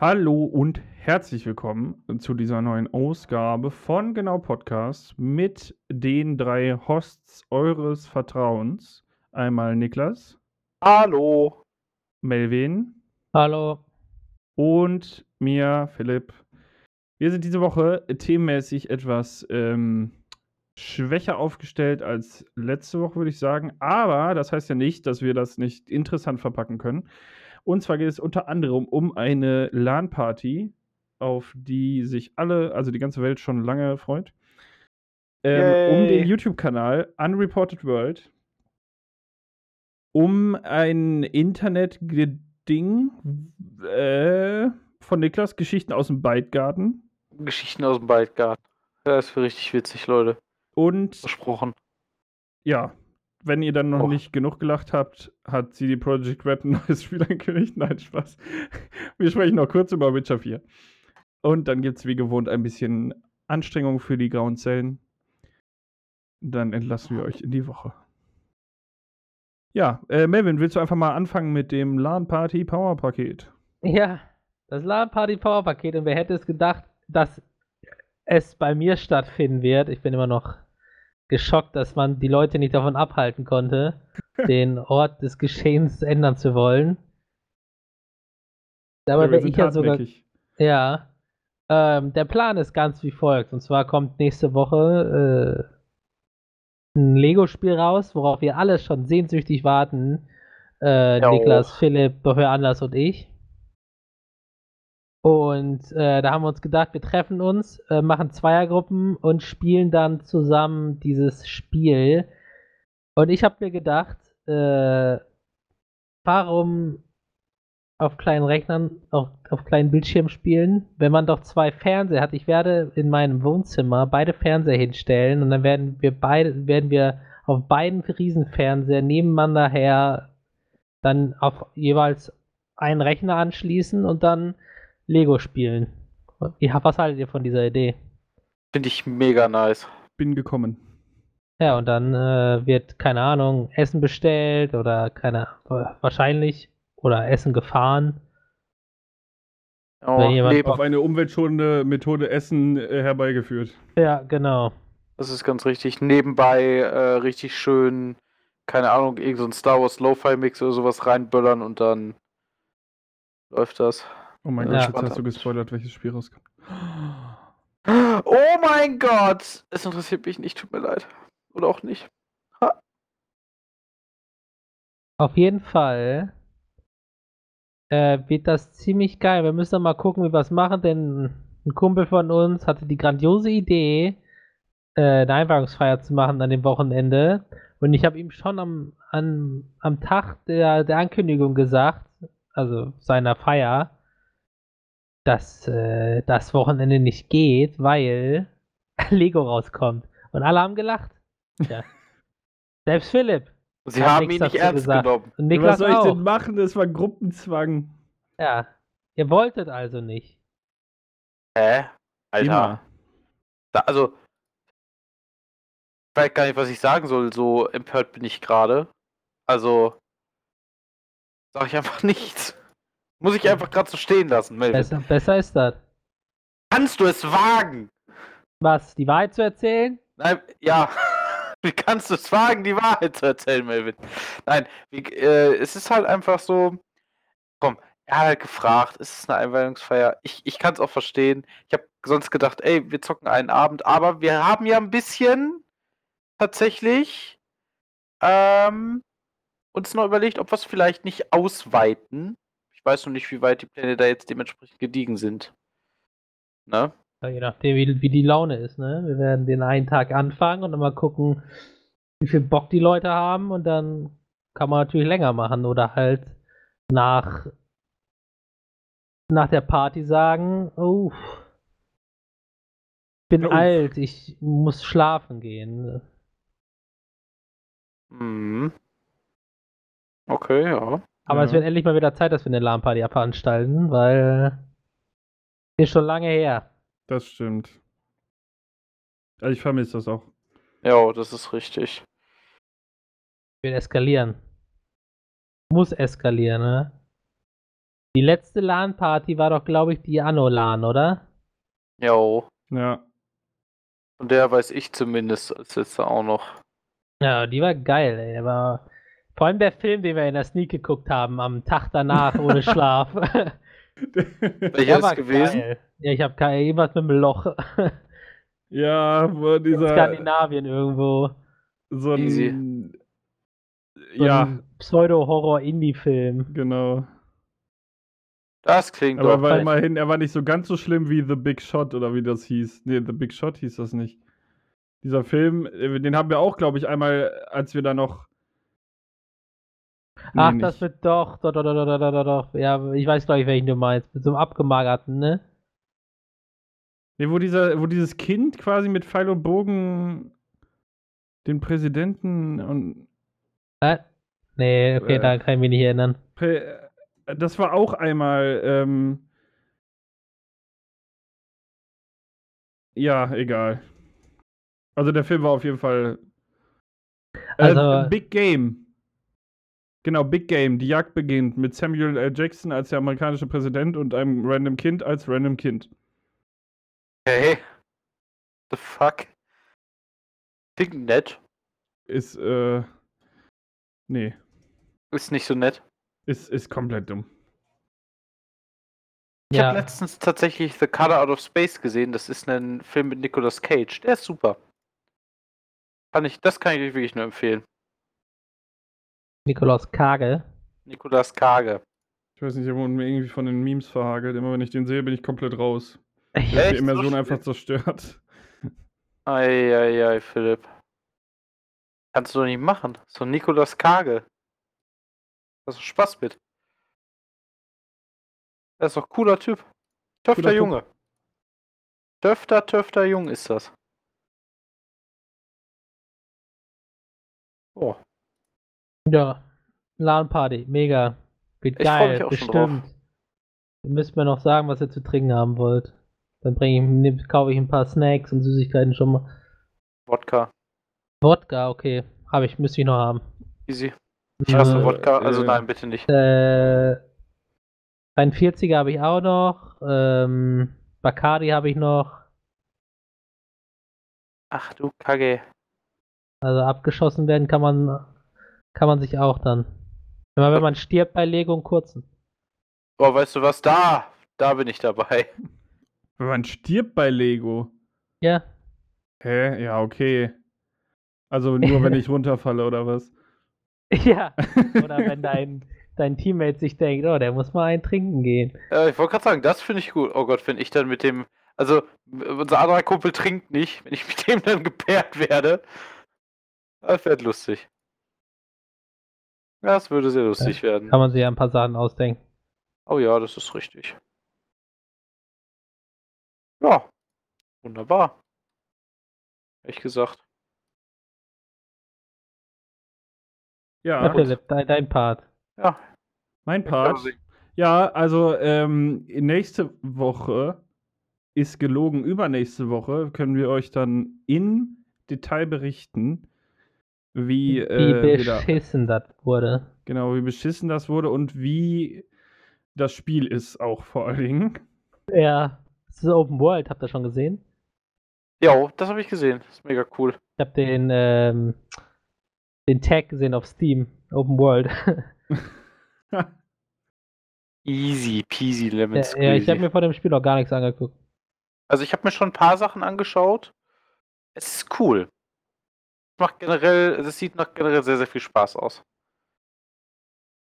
Hallo und herzlich willkommen zu dieser neuen Ausgabe von Genau Podcast mit den drei Hosts eures Vertrauens. Einmal Niklas, Hallo. Melvin Hallo. und mir, Philipp. Wir sind diese Woche themenmäßig etwas ähm, schwächer aufgestellt als letzte Woche, würde ich sagen. Aber das heißt ja nicht, dass wir das nicht interessant verpacken können. Und zwar geht es unter anderem um eine LAN-Party, auf die sich alle, also die ganze Welt schon lange freut. Ähm, um den YouTube-Kanal Unreported World. Um ein Internet-Ding äh, von Niklas, Geschichten aus dem Bytegarten. Geschichten aus dem Waldgarten. Das ist für richtig witzig, Leute. Und Versprochen. ja, wenn ihr dann noch Och. nicht genug gelacht habt, hat CD Projekt Red ein neues Spiel angekündigt. Nein, Spaß. Wir sprechen noch kurz über Witcher 4. Und dann gibt es wie gewohnt ein bisschen Anstrengung für die grauen Zellen. Dann entlassen wir euch in die Woche. Ja, äh, Melvin, willst du einfach mal anfangen mit dem LAN Party Power Paket? Ja, das LAN Party Power Paket und wer hätte es gedacht, dass es bei mir stattfinden wird. Ich bin immer noch geschockt, dass man die Leute nicht davon abhalten konnte, den Ort des Geschehens ändern zu wollen. Dabei wir wäre ich ja sogar. Ja. Ähm, der Plan ist ganz wie folgt. Und zwar kommt nächste Woche äh, ein Lego-Spiel raus, worauf wir alle schon sehnsüchtig warten. Äh, Ja. Niklas, Philipp, Behör Anders und ich. Und äh, da haben wir uns gedacht, wir treffen uns, äh, machen Zweiergruppen und spielen dann zusammen dieses Spiel. Und ich habe mir gedacht, äh, warum auf kleinen Rechnern, auf, auf kleinen Bildschirmen spielen, wenn man doch zwei Fernseher hat. Ich werde in meinem Wohnzimmer beide Fernseher hinstellen und dann werden wir beide, werden wir auf beiden Riesenfernseher nebeneinander her dann auf jeweils einen Rechner anschließen und dann Lego spielen. Was haltet ihr von dieser Idee? Finde ich mega nice. Bin gekommen. Ja, und dann äh, wird, keine Ahnung, Essen bestellt oder keine wahrscheinlich oder Essen gefahren. Oh, Wenn jemand Leben. Auf eine umweltschonende Methode Essen äh, herbeigeführt. Ja, genau. Das ist ganz richtig. Nebenbei äh, richtig schön, keine Ahnung, irgend so ein Star Wars Lo-Fi-Mix oder sowas reinböllern und dann läuft das. Oh mein Ja. Gott, jetzt hast du gespoilert, welches Spiel rauskommt. Oh mein Gott! Es interessiert mich nicht, tut mir leid. Oder auch nicht. Auf jeden Fall äh, wird das ziemlich geil. Wir müssen mal gucken, wie wir es machen, denn ein Kumpel von uns hatte die grandiose Idee, äh, eine Einweihungsfeier zu machen an dem Wochenende. Und ich habe ihm schon am, an, am Tag der, der Ankündigung gesagt, also seiner Feier, dass äh, das Wochenende nicht geht, weil Lego rauskommt. Und alle haben gelacht. Ja. Selbst Philipp. Sie Hat haben ihn nicht ernst gesagt. genommen. Und Ja, Niklas was soll ich auch. denn machen? Das war Gruppenzwang. Ja. Ihr wolltet also nicht. Hä? Alter. Immer. Da, also, ich weiß gar nicht, was ich sagen soll. So empört bin ich gerade. Also, sag ich einfach nichts. Muss ich einfach gerade so stehen lassen, Melvin. Besser, besser ist das. Kannst du es wagen? Was? Die Wahrheit zu erzählen? Nein, ja. Wie kannst du es wagen, die Wahrheit zu erzählen, Melvin? Nein, wie, äh, es ist halt einfach so. Komm, er hat halt gefragt, ist es eine Einweihungsfeier? Ich, ich kann es auch verstehen. Ich habe sonst gedacht, ey, wir zocken einen Abend, aber wir haben ja ein bisschen tatsächlich ähm, uns noch überlegt, ob wir es vielleicht nicht ausweiten. Ich weiß noch nicht, wie weit die Pläne da jetzt dementsprechend gediegen sind. Ne? Ja, je nachdem, wie, wie die Laune ist, ne? Wir werden den einen Tag anfangen und dann mal gucken, wie viel Bock die Leute haben und dann kann man natürlich länger machen oder halt nach nach der Party sagen, oh, ich bin Uff. alt, ich muss schlafen gehen. Mhm. Okay, ja. Aber es Ja. wird endlich mal wieder Zeit, dass wir eine LAN-Party veranstalten, weil ist schon lange her. Das stimmt. Also ich vermisse das auch. Ja, das ist richtig. Wird eskalieren. Muss eskalieren, ne? Die letzte LAN-Party war doch, glaube ich, die Anno-LAN, oder? Jo. Ja. Von der weiß ich zumindest als letzter auch noch. Ja, die war geil, ey. Aber vor allem der Film, den wir in der Sneak geguckt haben, am Tag danach ohne Schlaf. Welcher ist gewesen? geil. Ja, ich habe keine irgendwas mit dem Loch. ja, wo In dieser. Skandinavien irgendwo. So Easy. ein. So Ja, ein Pseudo-Horror-Indie-Film. genau. Das klingt Aber doch. war Weil- immerhin, er war nicht so ganz so schlimm wie The Big Shot oder wie das hieß. Nee, The Big Shot hieß das nicht. Dieser Film, den haben wir auch, glaube ich, einmal, als wir da noch. Ach, nicht. das wird doch, doch, doch, doch, doch, doch, doch. Ja, ich weiß, glaube ich, welchen du meinst. Mit so einem abgemagerten, ne? Nee, wo, dieser, wo dieses Kind quasi mit Pfeil und Bogen den Präsidenten und. Äh? Nee, okay, Äh. da kann ich mich nicht erinnern. Äh, das war auch einmal. Ähm, ja, egal. Also der Film war auf jeden Fall. Äh, Also- Big Game. Genau, Big Game. Die Jagd beginnt mit Samuel L. Jackson als der amerikanische Präsident und einem random Kind als random Kind. Hey. The fuck? Klingt nett. Ist, äh. Nee. Ist nicht so nett. Ist, ist komplett dumm. Ich Ja, habe letztens tatsächlich The Color Out of Space gesehen. Das ist ein Film mit Nicolas Cage. Der ist super. Kann ich, das kann ich euch wirklich nur empfehlen. Nikolaus Kage. Nicolas Kage. Ich weiß nicht, er wurde mir irgendwie von den Memes verhagelt. Immer wenn ich den sehe, bin ich komplett raus. Ich, Die Echt? Immersion So einfach zerstört. Eieiei, Philipp. Kannst du doch nicht machen. So Nicolas Kage. Hast du Spaß mit? Er ist doch cooler Typ. Töfter Cooler Typ. Junge. Töfter, Töfter Jung ist das. Oh, ja, LAN-Party, mega. Wird Ich geil, mich auch schon drauf. bestimmt. Ihr müsst mir noch sagen, was ihr zu trinken haben wollt. Dann bringe ich, kaufe ich ein paar Snacks und Süßigkeiten schon mal. Wodka. Wodka, okay. Habe ich, müsste ich noch haben. Easy. Ich hasse Äh, Wodka, also äh, nein, bitte nicht. Äh, ein 40er habe ich auch noch. Ähm, Bacardi habe ich noch. Ach du Kacke. Also abgeschossen werden kann man, kann man sich auch dann. Immer wenn man stirbt bei Lego einen kurzen. Boah, weißt du was? Da, da bin ich dabei. Wenn man stirbt bei Lego. Ja, Hä? Ja, okay. Also nur wenn ich runterfalle oder was? ja. Oder wenn dein, dein Teammate sich denkt, oh, der muss mal einen trinken gehen. Äh, ich wollte gerade sagen, das finde ich gut. Oh Gott, wenn ich dann mit dem. Also, unser anderer Kumpel trinkt nicht, wenn ich mit dem dann gepaart werde. Das wird lustig. Das würde sehr lustig werden. Kann man sich ja ein paar Sachen ausdenken. Oh ja, das ist richtig. Ja, wunderbar. Ehrlich gesagt. Ja, Ja, Philipp, dein, dein Part. Ja, mein Part. Ja, also ähm, nächste Woche ist gelogen. Übernächste Woche können wir euch dann in Detail berichten, wie, Wie äh, da- beschissen das wurde. genau wie beschissen das wurde und wie das Spiel ist auch vor allen Dingen. Ja, das ist Open World, habt ihr schon gesehen? ja, das habe ich gesehen. Das ist mega cool. Ich habe den, ähm, den Tag gesehen auf Steam. Open World. Easy peasy lemon ja, squeezy. ja, ich habe mir vor dem Spiel auch gar nichts angeguckt. Also ich habe mir schon ein paar Sachen angeschaut. Es ist cool. Macht generell, es sieht nach generell sehr, sehr viel Spaß aus.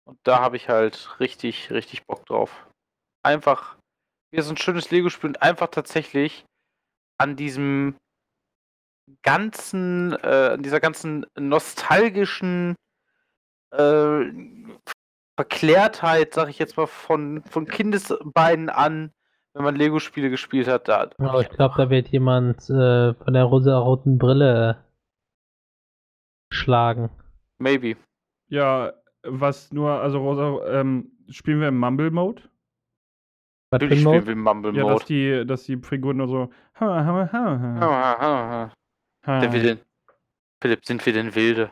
Und da habe ich halt richtig, richtig Bock drauf. Einfach, wie so ein schönes Lego-Spiel und einfach tatsächlich an diesem ganzen, äh, an dieser ganzen nostalgischen äh, Verklärtheit, sag ich jetzt mal, von, von Kindesbeinen an, wenn man Lego-Spiele gespielt hat, da. Oh, ich glaube, da wird jemand äh, von der rosa-roten Brille schlagen. Maybe. Ja, was nur, also Rosa, ähm, spielen wir im Mumble-Mode? Natürlich spielen Mode? wir im Mumble Ja, dass Mode. die, dass die Figuren nur so. Ha, ha, ha, ha, ha. Der will denn, Philipp, sind wir denn wilde?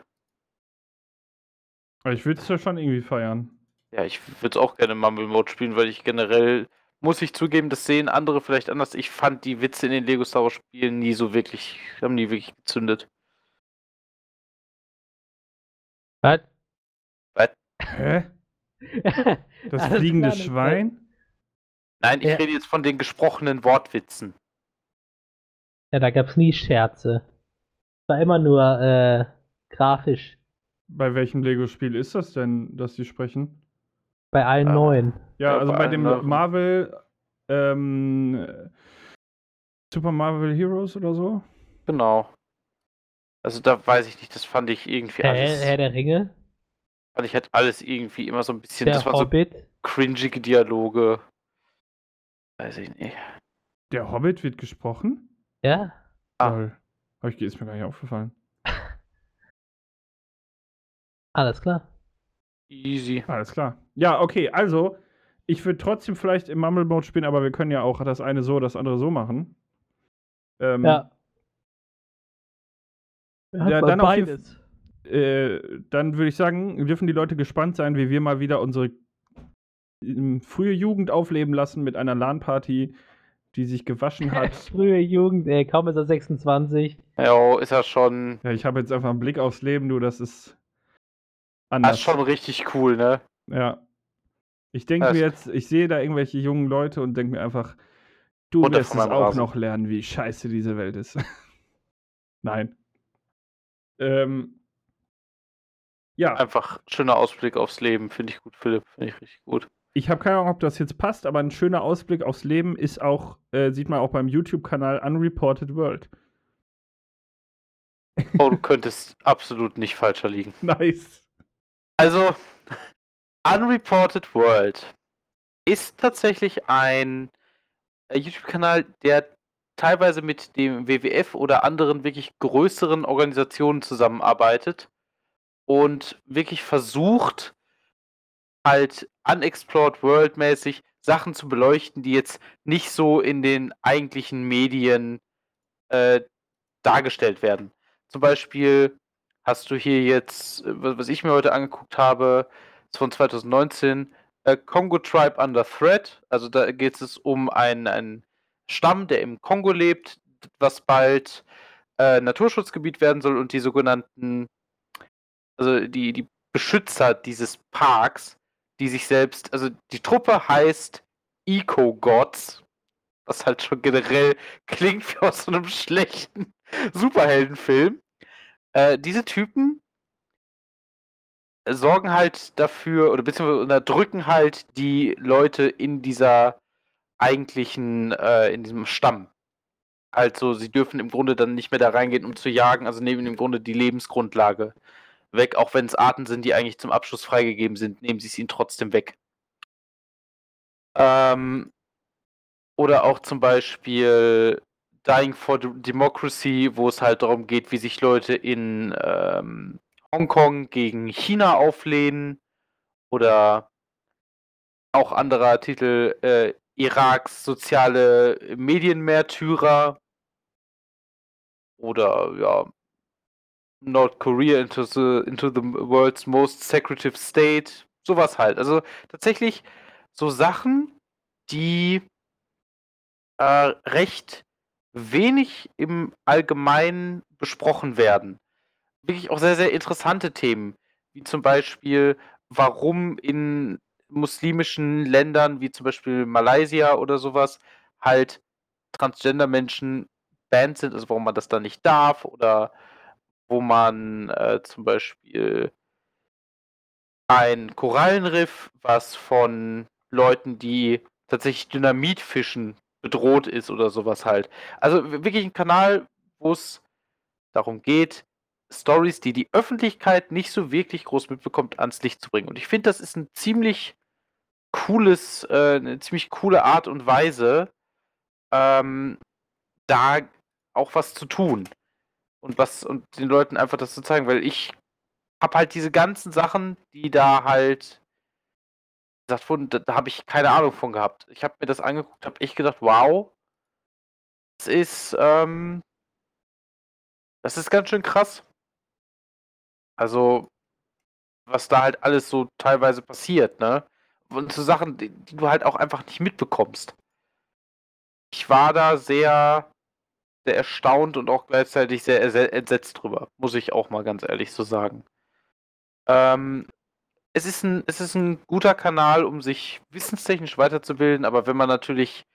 Ich würde es ja schon irgendwie feiern. Ja, ich würde es auch gerne Mumble Mode spielen, weil ich generell, muss ich zugeben, das sehen andere vielleicht anders. Ich fand die Witze in den Lego Star Wars Spielen nie so wirklich, haben nie wirklich gezündet. Was? Hä? Das fliegende. Schwein? Nein, ich Ja. rede jetzt von den gesprochenen Wortwitzen. Ja, da gab's nie Scherze. War immer nur äh, grafisch. Bei welchem Lego-Spiel ist das denn, dass die sprechen? Bei allen Ah. neuen. Ja, Ja, also bei bei allen dem Nerven. Marvel ähm, Super Marvel Heroes oder so? Genau. Also da weiß ich nicht, das fand ich irgendwie Herr, alles. Herr der Ringe, fand ich halt alles irgendwie immer so ein bisschen. der das waren so Hobbit. cringige Dialoge. Weiß ich nicht. Der Hobbit wird gesprochen? Ja, Ah. Ich, ist mir gar nicht aufgefallen. alles klar. Easy. Alles klar. Ja, okay, also, ich würde trotzdem vielleicht im Mumble Mode spielen, aber wir können ja auch das eine so, das andere so machen. Ähm, Ja. Ja, dann auf jeden äh, dann würde ich sagen, dürfen die Leute gespannt sein, wie wir mal wieder unsere ähm, frühe Jugend aufleben lassen mit einer LAN-Party, die sich gewaschen hat. Frühe Jugend, ey, kaum ist er 26. Ja, ist ja schon. ja, ich habe jetzt einfach einen Blick aufs Leben, du, das ist Das anders. ist schon richtig cool, ne? Ja. Ich denke Das- mir jetzt, ich sehe da irgendwelche jungen Leute und denke mir einfach, du wirst es auch Rasen. noch lernen, wie scheiße diese Welt ist. Nein. Ähm, ja, Einfach schöner Ausblick aufs Leben. Finde ich gut, Philipp. Finde ich richtig gut. ich habe keine Ahnung, ob das jetzt passt, aber ein schöner Ausblick aufs Leben ist auch, äh, sieht man auch beim YouTube-Kanal Unreported World. Oh, du könntest absolut nicht falscher liegen. Nice. Also, Unreported World ist tatsächlich ein äh, YouTube-Kanal, der teilweise mit dem WWF oder anderen wirklich größeren Organisationen zusammenarbeitet und wirklich versucht, halt unexplored world mäßig Sachen zu beleuchten, die jetzt nicht so in den eigentlichen Medien äh, dargestellt werden. Zum Beispiel hast du hier jetzt, äh, was ich mir heute angeguckt habe, von 2019, äh, Congo Tribe Under Threat. Also da geht es um einen, einen Stamm, der im Kongo lebt, was bald äh, Naturschutzgebiet werden soll und die sogenannten, also die, die Beschützer dieses Parks, die sich selbst, also die Truppe heißt Eco-Gods, was halt schon generell klingt wie aus so einem schlechten Superheldenfilm. Äh, diese Typen sorgen halt dafür, oder beziehungsweise unterdrücken halt die Leute in dieser eigentlichen, äh, in diesem Stamm. Also sie dürfen im Grunde dann nicht mehr da reingehen, um zu jagen, also nehmen im Grunde die Lebensgrundlage weg, auch wenn es Arten sind, die eigentlich zum Abschluss freigegeben sind, nehmen sie es ihnen trotzdem weg. Ähm, oder auch zum Beispiel Dying for Democracy, wo es halt darum geht, wie sich Leute in ähm, Hongkong gegen China auflehnen. Oder auch anderer Titel, äh, Iraks soziale Medienmärtyrer. Oder ja, Nordkorea into the, into the world's most secretive state. Sowas halt. Also tatsächlich so Sachen, die äh, recht wenig im Allgemeinen besprochen werden. Wirklich auch sehr, sehr interessante Themen, wie zum Beispiel, warum in muslimischen Ländern, wie zum Beispiel Malaysia oder sowas, halt Transgender-Menschen banned sind, also warum man das da nicht darf oder wo man äh, zum Beispiel ein Korallenriff, was von Leuten, die tatsächlich Dynamit fischen, bedroht ist oder sowas halt. Also wirklich ein Kanal, wo es darum geht, Stories, die die Öffentlichkeit nicht so wirklich groß mitbekommt, ans Licht zu bringen. Und ich finde, das ist ein ziemlich cooles, äh, eine ziemlich coole Art und Weise, ähm, da auch was zu tun und was und den Leuten einfach das zu zeigen, weil ich habe halt diese ganzen Sachen, die da halt gesagt wurden, da, da habe ich keine Ahnung von gehabt. Ich habe mir das angeguckt, habe echt gedacht, wow, das ist ähm, das ist ganz schön krass. Also was da halt alles so teilweise passiert, ne? Und so Sachen, die, die du halt auch einfach nicht mitbekommst. Ich war da sehr, sehr erstaunt und auch gleichzeitig sehr erse- entsetzt drüber, muss ich auch mal ganz ehrlich so sagen. Ähm, es ist ein, es ist ein guter Kanal, um sich wissenstechnisch weiterzubilden, aber wenn man natürlich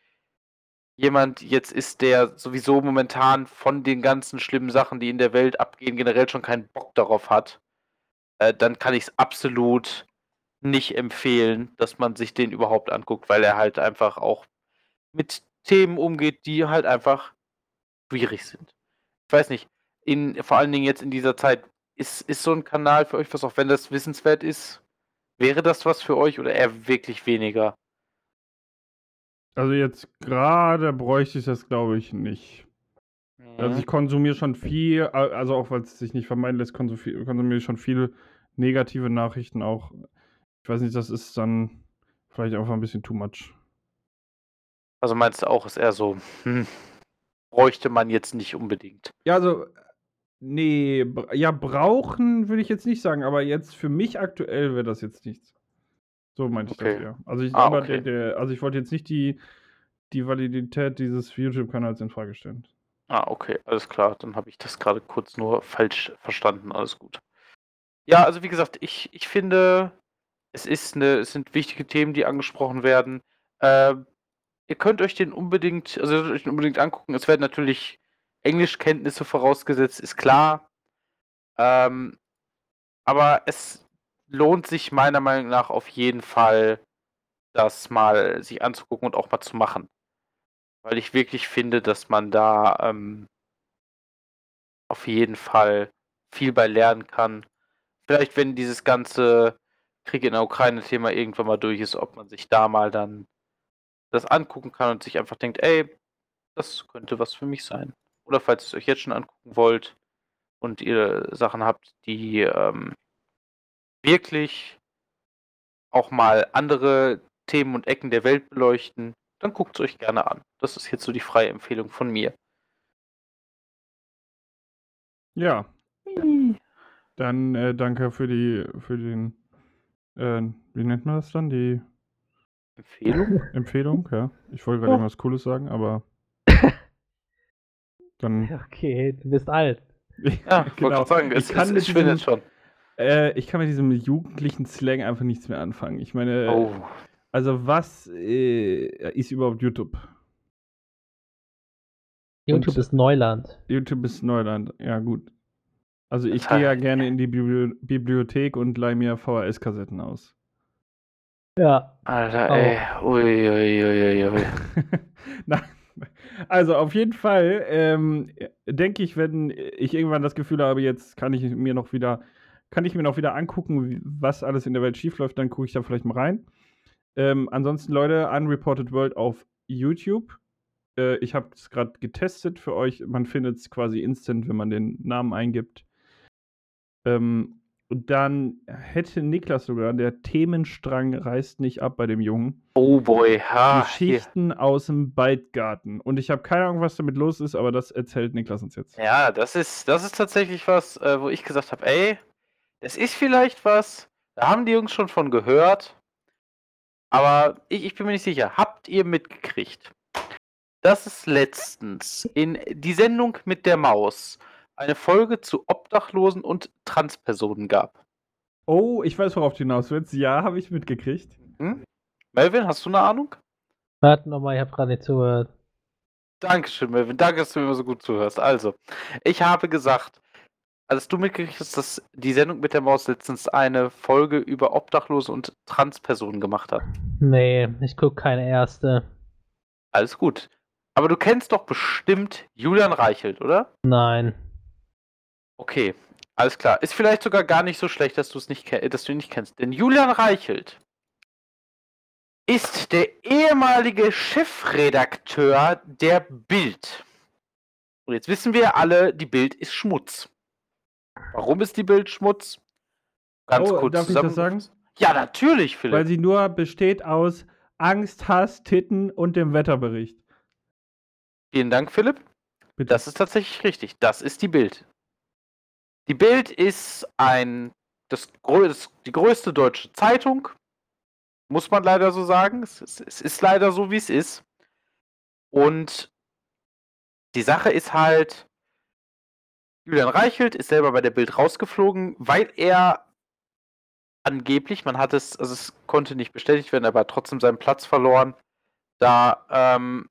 jemand jetzt ist, der sowieso momentan von den ganzen schlimmen Sachen, die in der Welt abgehen, generell schon keinen Bock darauf hat, äh, dann kann ich es absolut nicht empfehlen, dass man sich den überhaupt anguckt, weil er halt einfach auch mit Themen umgeht, die halt einfach schwierig sind. Ich weiß nicht, in, vor allen Dingen jetzt in dieser Zeit, ist, ist so ein Kanal für euch was, auch wenn das wissenswert ist? Wäre das was für euch oder eher wirklich weniger? Also jetzt gerade bräuchte ich das, glaube ich, nicht. Also ich konsumiere schon viel, also auch weil es sich nicht vermeiden lässt, konsumiere konsumiere ich schon viele negative Nachrichten auch. Ich weiß nicht, das ist dann vielleicht einfach ein bisschen too much. Also meinst du auch, ist eher so, hm, bräuchte man jetzt nicht unbedingt. Ja, also, nee, ja, brauchen würde ich jetzt nicht sagen, aber jetzt für mich aktuell wäre das jetzt nichts. So meinte ich das Okay. ja. Also ich, Ah, okay. der, der, also ich wollte jetzt nicht die, die Validität dieses YouTube-Kanals in Frage stellen. Ah, okay, alles klar. Dann habe ich das gerade kurz nur falsch verstanden. Alles gut. Ja, also wie gesagt, ich, ich finde, es ist eine, es sind wichtige Themen, die angesprochen werden. Ähm, ihr könnt euch den unbedingt, also euch den unbedingt angucken. Es werden natürlich Englischkenntnisse vorausgesetzt, ist klar. Ähm, aber es lohnt sich meiner Meinung nach auf jeden Fall, das mal sich anzugucken und auch mal zu machen. Weil ich wirklich finde, dass man da ähm, auf jeden Fall viel bei lernen kann. Vielleicht, wenn dieses ganze Krieg in der Ukraine-Thema irgendwann mal durch ist, ob man sich da mal dann das angucken kann und sich einfach denkt, ey, das könnte was für mich sein. Oder falls ihr es euch jetzt schon angucken wollt und ihr Sachen habt, die ähm, wirklich auch mal andere Themen und Ecken der Welt beleuchten, dann guckt es euch gerne an. Das ist jetzt so die freie Empfehlung von mir. Ja, dann äh, danke für die, für den, äh, wie nennt man das dann? Die Empfehlung? Empfehlung, ja. Ich wollte gerade Ja. irgendwas Cooles sagen, aber dann. Okay, du bist alt. Ja, ich wollte gerade sagen, Ich es, kann es, mit diesem- schon. Äh, ich kann mit diesem jugendlichen Slang einfach nichts mehr anfangen. Ich meine, Oh, also was äh, ist überhaupt YouTube? YouTube Und- ist Neuland. YouTube ist Neuland, ja gut. Also ich gehe ja gerne in die Bibli Bibliothek und leih mir VHS-Kassetten aus. Ja. Alter, ey. Ui, ui, ui, ui. Also auf jeden Fall ähm, denke ich, wenn ich irgendwann das Gefühl habe, jetzt kann ich mir noch wieder, kann ich mir noch wieder angucken, was alles in der Welt schiefläuft, dann gucke ich da vielleicht mal rein. Ähm, ansonsten, Leute, Unreported World auf YouTube. Äh, ich habe es gerade getestet für euch. Man findet es quasi instant, wenn man den Namen eingibt. Ähm, und dann hätte Niklas sogar, der Themenstrang reißt nicht ab bei dem Jungen. Oh boy, ha. Geschichten aus dem Beitgarten. Und ich habe keine Ahnung, was damit los ist, aber das erzählt Niklas uns jetzt. Ja, das ist, das ist tatsächlich was, äh, wo ich gesagt habe, ey, das ist vielleicht was, da haben die Jungs schon von gehört, aber ich, ich bin mir nicht sicher. Habt ihr mitgekriegt, dass es letztens in die Sendung mit der Maus eine Folge zu Obdachlosen und Transpersonen gab? Oh, ich weiß, worauf du hinaus willst. Ja, habe ich mitgekriegt. Hm? Melvin, hast du eine Ahnung? Warte nochmal, ich habe gerade nicht zugehört. Dankeschön, Melvin. Danke, dass du mir immer so gut zuhörst. Also, ich habe gesagt, als du mitgekriegt hast, dass die Sendung mit der Maus letztens eine Folge über Obdachlose und Transpersonen gemacht hat. Nee, ich gucke keine erste. Alles gut. Aber du kennst doch bestimmt Julian Reichelt, oder? Nein. Okay, alles klar. Ist vielleicht sogar gar nicht so schlecht, dass du es nicht, dass du ihn nicht kennst. Denn Julian Reichelt ist der ehemalige Chefredakteur der Bild. Und jetzt wissen wir alle, die Bild ist Schmutz. Warum ist die Bild Schmutz? Ganz Oh, kurz darf ich das zusammengefasst. Ja, natürlich, Philipp. Weil sie nur besteht aus Angst, Hass, Titten und dem Wetterbericht. Vielen Dank, Philipp. Bitte. Das ist tatsächlich richtig. Das ist die Bild. Die Bild ist ein das, das, die größte deutsche Zeitung. Muss man leider so sagen. Es, es, es ist leider so, wie es ist. Und die Sache ist halt, Julian Reichelt ist selber bei der Bild rausgeflogen, weil er angeblich, man hat es, also es konnte nicht bestätigt werden, aber trotzdem seinen Platz verloren, da ähm,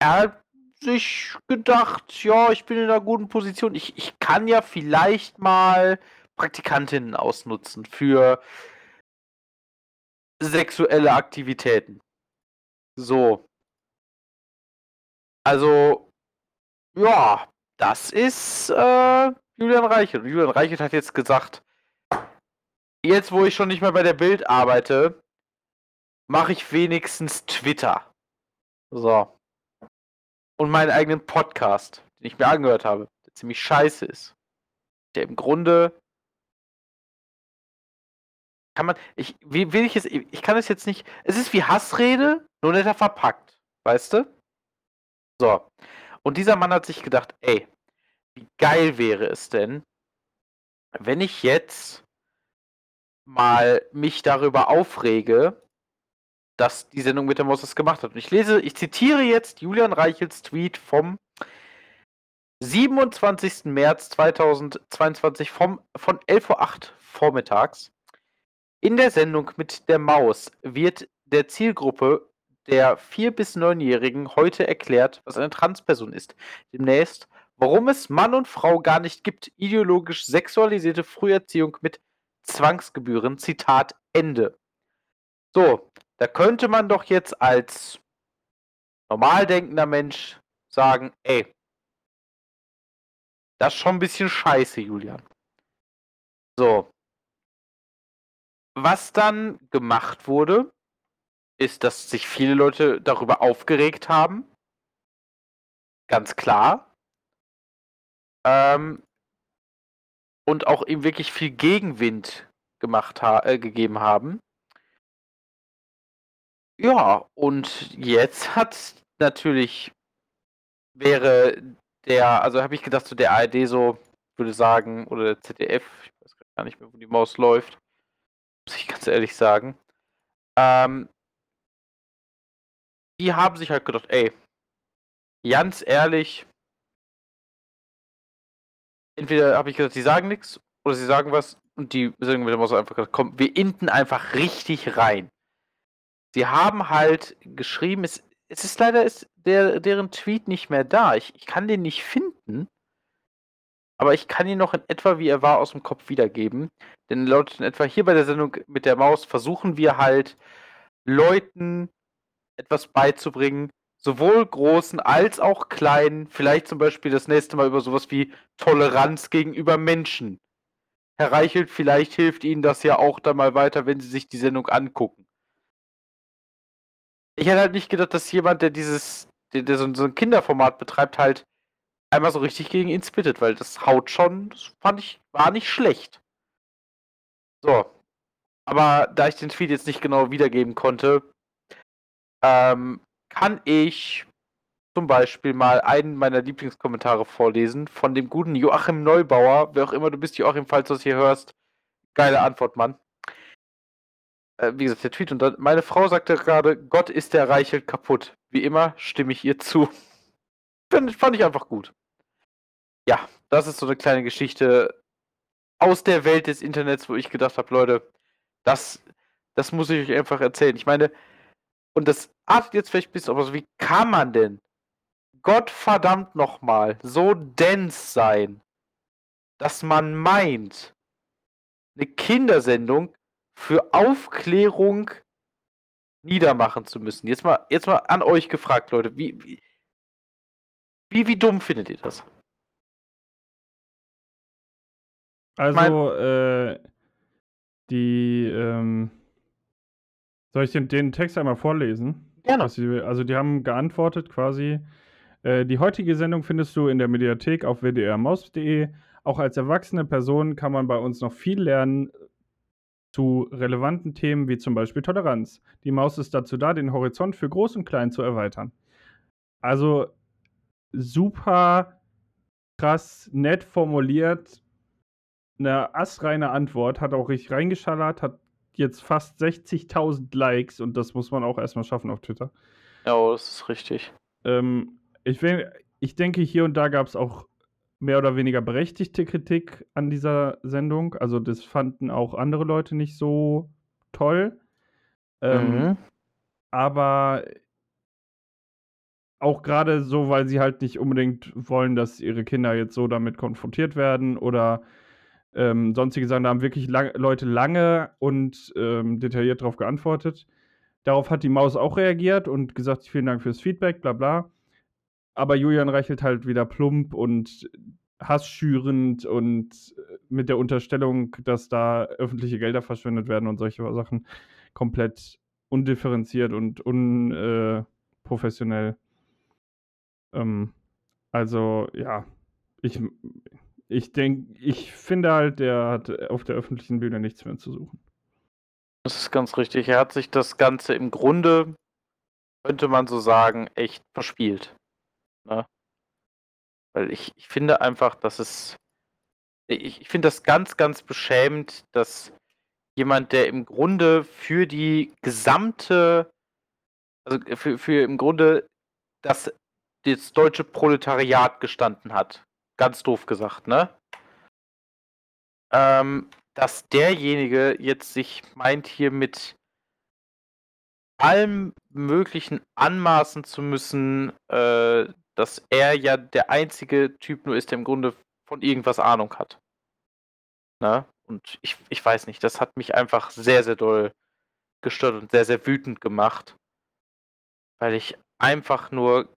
er sich gedacht, ja, ich bin in einer guten Position, ich, ich kann ja vielleicht mal Praktikantinnen ausnutzen für sexuelle Aktivitäten. So. Also, ja, das ist äh, Julian Reichelt. Und Julian Reichelt hat jetzt gesagt, jetzt wo ich schon nicht mehr bei der Bild arbeite, mache ich wenigstens Twitter. So. Und meinen eigenen Podcast, den ich mir angehört habe, der ziemlich scheiße ist. Der im Grunde kann man, ich, wie will ich es, ich kann es jetzt nicht, es ist wie Hassrede, nur netter verpackt, weißt du? So. Und dieser Mann hat sich gedacht, ey, wie geil wäre es denn, wenn ich jetzt mal mich darüber aufrege, dass die Sendung mit der Maus das gemacht hat. Und ich lese, ich zitiere jetzt Julian Reichels Tweet vom 27. März 2022 vom, von 11.08 Uhr vormittags. In der Sendung mit der Maus wird der Zielgruppe der 4- bis 9-Jährigen heute erklärt, was eine Transperson ist. Demnächst, warum es Mann und Frau gar nicht gibt, ideologisch sexualisierte Früherziehung mit Zwangsgebühren. Zitat Ende. So, da könnte man doch jetzt als normal denkender Mensch sagen, ey, das ist schon ein bisschen scheiße, Julian. So, was dann gemacht wurde, ist, dass sich viele Leute darüber aufgeregt haben. Ganz klar. Ähm, und auch ihm wirklich viel Gegenwind gemacht ha äh, gegeben haben. Ja, und jetzt hat natürlich wäre der, also habe ich gedacht, so der ARD so, würde sagen, oder der ZDF, ich weiß gar nicht mehr, wo die Maus läuft, muss ich ganz ehrlich sagen. Ähm, die haben sich halt gedacht, ey, ganz ehrlich, entweder habe ich gesagt, sie sagen nichts oder sie sagen was und die sagen wieder mal so einfach gesagt, komm, wir inten einfach richtig rein. Sie haben halt geschrieben, es, es ist leider ist der, deren Tweet nicht mehr da. Ich, ich kann den nicht finden. Aber ich kann ihn noch in etwa, wie er war, aus dem Kopf wiedergeben. Denn laut in etwa hier bei der Sendung mit der Maus versuchen wir halt Leuten etwas beizubringen, sowohl großen als auch kleinen, vielleicht zum Beispiel das nächste Mal über sowas wie Toleranz gegenüber Menschen. Herr Reichelt, vielleicht hilft Ihnen das ja auch dann mal weiter, wenn Sie sich die Sendung angucken. Ich hätte halt nicht gedacht, dass jemand, der dieses, der, der so, so ein Kinderformat betreibt, halt einmal so richtig gegen ihn spittet, weil das haut schon, das fand ich, war nicht schlecht. So. Aber da ich den Tweet jetzt nicht genau wiedergeben konnte, ähm, kann ich zum Beispiel mal einen meiner Lieblingskommentare vorlesen von dem guten Joachim Neubauer. Wer auch immer du bist, Joachim, falls du das hier hörst. Geile Antwort, Mann. Äh, wie gesagt, der Tweet. Und dann, meine Frau sagte gerade, Gott ist der Reichelt kaputt. Wie immer stimme ich ihr zu. Find, fand ich einfach gut. Ja, das ist so eine kleine Geschichte aus der Welt des Internets, wo ich gedacht habe, Leute, das, das muss ich euch einfach erzählen. Ich meine, und das artet jetzt vielleicht ein bisschen, aber so, wie kann man denn Gottverdammt nochmal so dense sein, dass man meint, eine Kindersendung für Aufklärung niedermachen zu müssen. Jetzt mal, jetzt mal an euch gefragt, Leute, wie, wie, wie, wie dumm findet ihr das? Also, äh, die, ähm, soll ich den, den Text einmal vorlesen? Gerne. Sie, also, die haben geantwortet quasi. Äh, die heutige Sendung findest du in der Mediathek auf wdrmaus.de. Auch als erwachsene Person kann man bei uns noch viel lernen zu relevanten Themen wie zum Beispiel Toleranz. Die Maus ist dazu da, den Horizont für Groß und Klein zu erweitern. Also super krass nett formuliert, eine astreine Antwort, hat auch richtig reingeschallert, hat jetzt fast 60.000 Likes und das muss man auch erstmal schaffen auf Twitter. Ja, das ist richtig. Ähm, ich, will, ich denke, hier und da gab es auch mehr oder weniger berechtigte Kritik an dieser Sendung. Also das fanden auch andere Leute nicht so toll. Ähm, Mhm. Aber auch gerade so, weil sie halt nicht unbedingt wollen, dass ihre Kinder jetzt so damit konfrontiert werden oder ähm, sonstige Sachen, da haben wirklich lang, Leute lange und ähm, detailliert darauf geantwortet. Darauf hat die Maus auch reagiert und gesagt, vielen Dank fürs Feedback, bla bla. Aber Julian Reichelt halt wieder plump und hassschürend und äh, mit der Unterstellung, dass da öffentliche Gelder verschwendet werden und solche Sachen komplett undifferenziert und unprofessionell. Ähm, also, ja, ich, ich denke, ich finde halt, der hat auf der öffentlichen Bühne nichts mehr zu suchen. Das ist ganz richtig. Er hat sich das Ganze im Grunde, könnte man so sagen, echt verspielt. Ne? Weil ich, ich finde einfach, dass es. Ich, ich finde das ganz, ganz beschämend, dass jemand, der im Grunde für die gesamte, also für, für im Grunde das, das deutsche Proletariat gestanden hat. Ganz doof gesagt, ne? Ähm, dass derjenige jetzt sich meint, hier mit allem Möglichen anmaßen zu müssen, äh, dass er ja der einzige Typ nur ist, der im Grunde von irgendwas Ahnung hat. Ne? Und ich, ich weiß nicht, das hat mich einfach sehr, sehr doll gestört und sehr, sehr wütend gemacht. Weil ich einfach nur.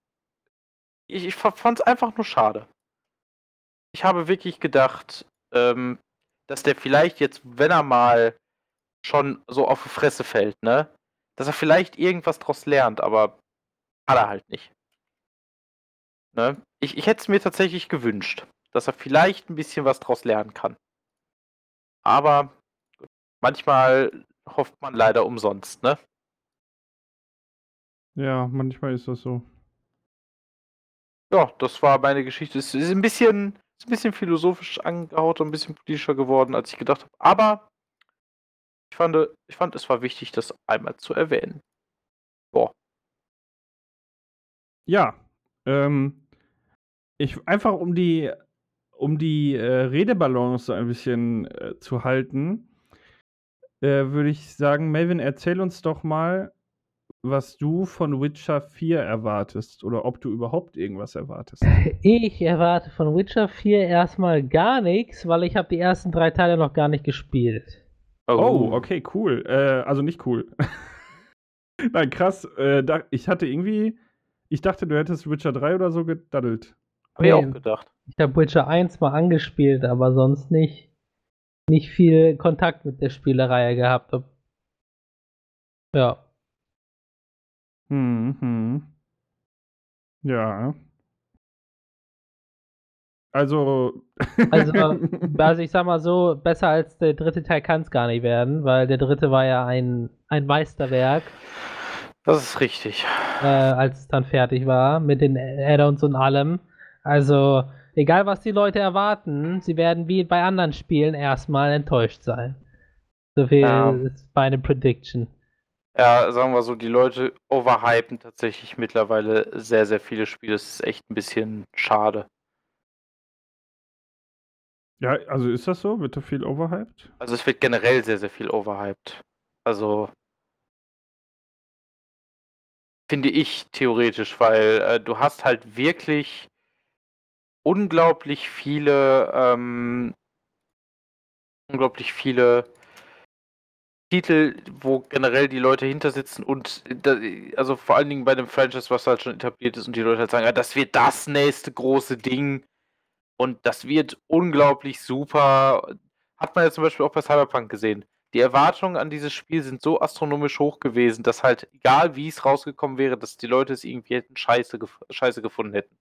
Ich, ich fand es einfach nur schade. Ich habe wirklich gedacht, ähm, dass der vielleicht jetzt, wenn er mal schon so auf die Fresse fällt, ne, dass er vielleicht irgendwas draus lernt, aber hat er halt nicht. Ne? Ich, ich hätte es mir tatsächlich gewünscht, dass er vielleicht ein bisschen was draus lernen kann. Aber manchmal hofft man leider umsonst, ne? Ja, manchmal ist das so. Ja, das war meine Geschichte. Es ist ein bisschen, ist ein bisschen philosophisch angehaut und ein bisschen politischer geworden, als ich gedacht habe. Aber ich fand, ich fand, es war wichtig, das einmal zu erwähnen. Boah. Ja, ähm, ich einfach um die um die äh, Redebalance ein bisschen äh, zu halten, äh, würde ich sagen, Melvin, erzähl uns doch mal, was du von Witcher 4 erwartest oder ob du überhaupt irgendwas erwartest. Ich erwarte von Witcher 4 erstmal gar nichts, weil ich habe die ersten drei Teile noch gar nicht gespielt. Oh, okay, cool. Äh, also nicht cool. Nein, krass. Äh, da, ich hatte irgendwie, ich dachte, du hättest Witcher 3 oder so gedaddelt. Hab ich auch gedacht. Ich habe Witcher 1 mal angespielt, aber sonst nicht, nicht viel Kontakt mit der Spielereihe gehabt. Ja. Hm, hm. Ja. Also. Also, also ich sag mal so, besser als der dritte Teil kann es gar nicht werden, weil der dritte war ja ein, ein Meisterwerk, Das ist richtig. äh, als es dann fertig war, mit den Add-ons und allem. Also, egal was die Leute erwarten, sie werden wie bei anderen Spielen erstmal enttäuscht sein. So viel Ja. ist meine Prediction. Ja, sagen wir so, die Leute overhypen tatsächlich mittlerweile sehr, sehr viele Spiele. Das ist echt ein bisschen schade. ja, also ist das so? Wird da viel overhyped? Also es wird generell sehr, sehr viel overhyped. Also finde ich theoretisch, weil äh, du hast halt wirklich unglaublich viele, ähm, unglaublich viele Titel, wo generell die Leute hinter sitzen und da, also vor allen Dingen bei dem Franchise, was halt schon etabliert ist und die Leute halt sagen, ja, das wird das nächste große Ding und das wird unglaublich super. Hat man ja zum Beispiel auch bei Cyberpunk gesehen. Die Erwartungen an dieses Spiel sind so astronomisch hoch gewesen, dass halt, egal wie es rausgekommen wäre, dass die Leute es irgendwie hätten scheiße, gef scheiße gefunden hätten.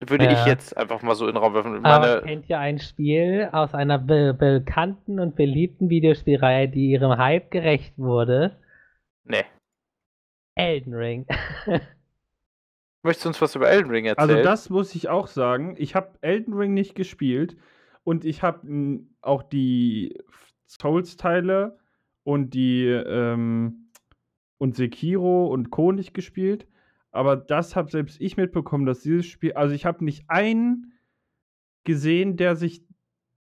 Würde ich Ja. jetzt einfach mal so in den Raum werfen. Aber Meine, kennt ihr ein Spiel aus einer be bekannten und beliebten Videospielreihe, die ihrem Hype gerecht wurde? nee. Elden Ring. Möchtest du uns was über Elden Ring erzählen? Also das muss ich auch sagen. Ich habe Elden Ring nicht gespielt und ich habe auch die Souls-Teile und die ähm, und Sekiro und Co. nicht gespielt. Aber das habe selbst ich mitbekommen, dass dieses Spiel, also ich habe nicht einen gesehen, der sich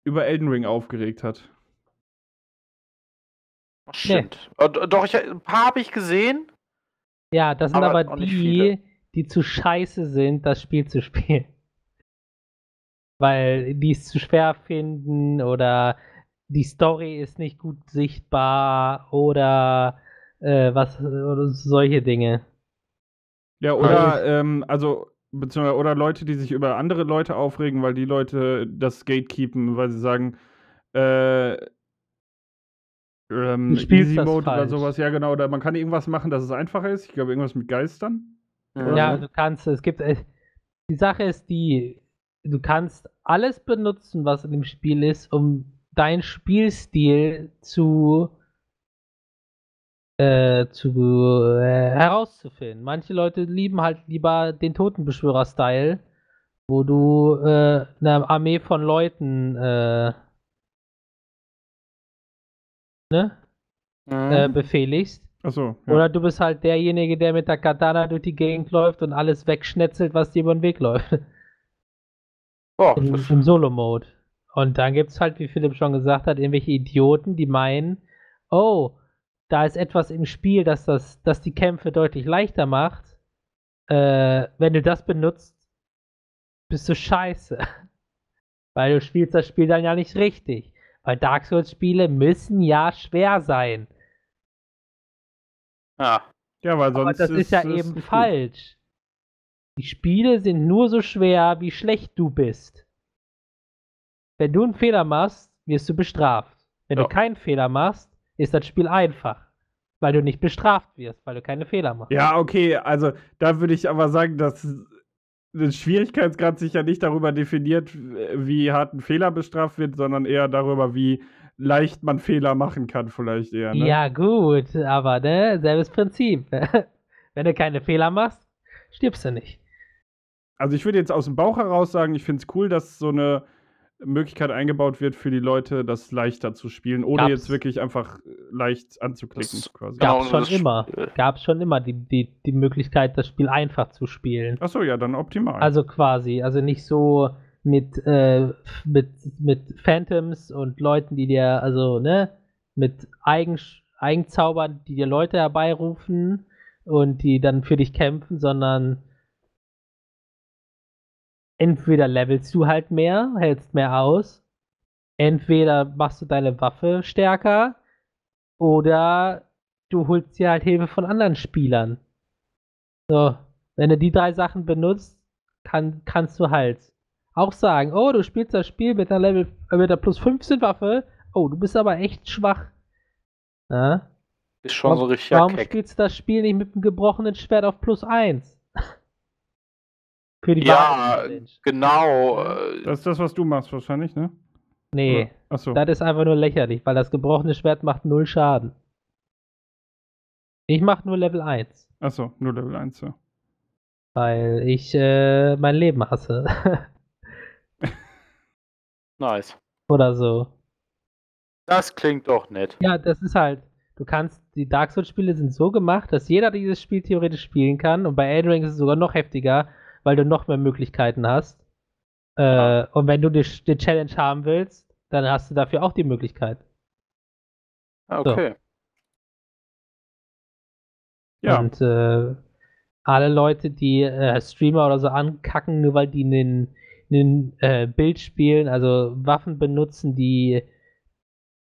über Elden Ring aufgeregt hat. Ach, Stimmt. Äh, Doch, ich, ein paar habe ich gesehen. Ja, das sind Aber aber, die, die zu scheiße sind, das Spiel zu spielen. Weil die es zu schwer finden oder die Story ist nicht gut sichtbar oder äh, was oder solche Dinge. Ja, oder, ähm, also, beziehungsweise, oder Leute, die sich über andere Leute aufregen, weil die Leute das Gatekeepen, weil sie sagen, äh, ähm, Easy Mode oder sowas, ja genau, oder man kann irgendwas machen, dass es einfacher ist. Ich glaube, irgendwas mit Geistern. Ja, du kannst, es gibt, äh, die Sache ist die, du kannst alles benutzen, was in dem Spiel ist, um deinen Spielstil zu, äh, zu äh, herauszufinden. Manche Leute lieben halt lieber den Totenbeschwörer-Style, wo du äh, eine Armee von Leuten äh, ne, Mhm. äh, befehligst. Achso. Ja. Oder du bist halt derjenige, der mit der Katana durch die Gegend läuft und alles wegschnetzelt, was dir über den Weg läuft. Boah, Im, das, im Solo-Mode. Und dann gibt es halt, wie Philipp schon gesagt hat, irgendwelche Idioten, die meinen, oh, da ist etwas im Spiel, das, das, das die Kämpfe deutlich leichter macht. Äh, wenn du das benutzt, bist du scheiße. Weil du spielst das Spiel dann ja nicht richtig. Weil Dark Souls-Spiele müssen ja schwer sein. ja. ja, weil Aber sonst das ist, ja es eben gut. falsch. Die Spiele sind nur so schwer, wie schlecht du bist. Wenn du einen Fehler machst, wirst du bestraft. Wenn Ja. du keinen Fehler machst, ist das Spiel einfach. Weil du nicht bestraft wirst, weil du keine Fehler machst. Ja, okay, also da würde ich aber sagen, dass der Schwierigkeitsgrad sich ja nicht darüber definiert, wie hart ein Fehler bestraft wird, sondern eher darüber, wie leicht man Fehler machen kann, vielleicht eher. Ne? Ja, gut, aber ne, selbes Prinzip. Wenn du keine Fehler machst, stirbst du nicht. Also ich würde jetzt aus dem Bauch heraus sagen, ich finde es cool, dass so eine Möglichkeit eingebaut wird für die Leute, das leichter zu spielen, ohne Gab's- jetzt wirklich einfach leicht anzuklicken Das- quasi. Genau, Gab's schon immer. Spiel. Gab's schon immer die, die, die Möglichkeit, das Spiel einfach zu spielen. Achso, ja, dann optimal. Also quasi, also nicht so mit, äh, mit, mit Phantoms und Leuten, die dir, also, ne, mit Eigen, Eigenzaubern, die dir Leute herbeirufen und die dann für dich kämpfen, sondern entweder levelst du halt mehr, hältst mehr aus, entweder machst du deine Waffe stärker oder du holst dir halt Hilfe von anderen Spielern. So, wenn du die drei Sachen benutzt, kann, kannst du halt auch sagen, oh, du spielst das Spiel mit einer Level, äh, mit einer plus 15 Waffe, oh, du bist aber echt schwach. Ja? Ist schon so Warum- richtig Warum keck. spielst du das Spiel nicht mit einem gebrochenen Schwert auf plus 1? Für die Ja, genau. äh, das ist das, was du machst wahrscheinlich, ne? Nee, Achso. das ist einfach nur lächerlich, weil das gebrochene Schwert macht null Schaden. Ich mach nur Level 1, Achso, nur Level 1, ja. weil ich äh, mein Leben hasse. Nice. Oder so. Das klingt doch nett. Ja, das ist halt, du kannst, die Dark Souls-Spiele sind so gemacht, dass jeder dieses Spiel theoretisch spielen kann und bei Elden Ring ist es sogar noch heftiger, weil du noch mehr Möglichkeiten hast. Äh, Ja. Und wenn du die, die Challenge haben willst, dann hast du dafür auch die Möglichkeit. Okay. Ja, Und äh, alle Leute, die äh, Streamer oder so ankacken, nur weil die einen, einen äh, Bild spielen, also Waffen benutzen, die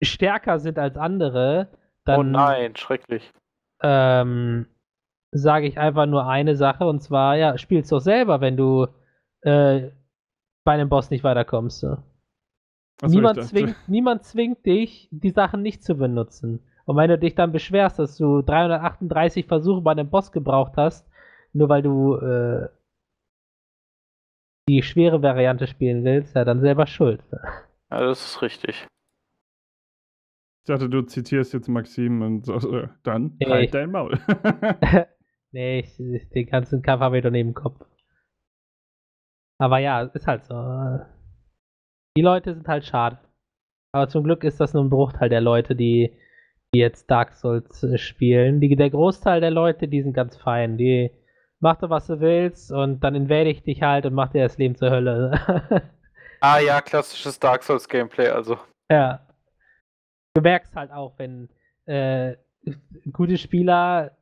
stärker sind als andere, dann oh nein, schrecklich. ähm, sage ich einfach nur eine Sache und zwar, ja, spielst doch selber, wenn du äh, bei einem Boss nicht weiterkommst. So. Niemand, zwingt, niemand zwingt dich, die Sachen nicht zu benutzen. Und wenn du dich dann beschwerst, dass du 338 Versuche bei einem Boss gebraucht hast, nur weil du äh, die schwere Variante spielen willst, ja, dann selber schuld. Ja, das ist richtig. Ich dachte, du zitierst jetzt Maxim und so, äh, dann Nee. halt dein Maul. Nee, ich, den ganzen Kampf habe ich doch neben dem Kopf. Aber ja, ist halt so. Die Leute sind halt schade. Aber zum Glück ist das nur ein Bruchteil der Leute, die, die jetzt Dark Souls äh, spielen. Die, der Großteil der Leute, die sind ganz fein. Die mach doch, was du willst und dann invade ich dich halt und mach dir das Leben zur Hölle. Ah ja, klassisches Dark Souls Gameplay, also. Ja. Du merkst halt auch, wenn äh, gute Spieler,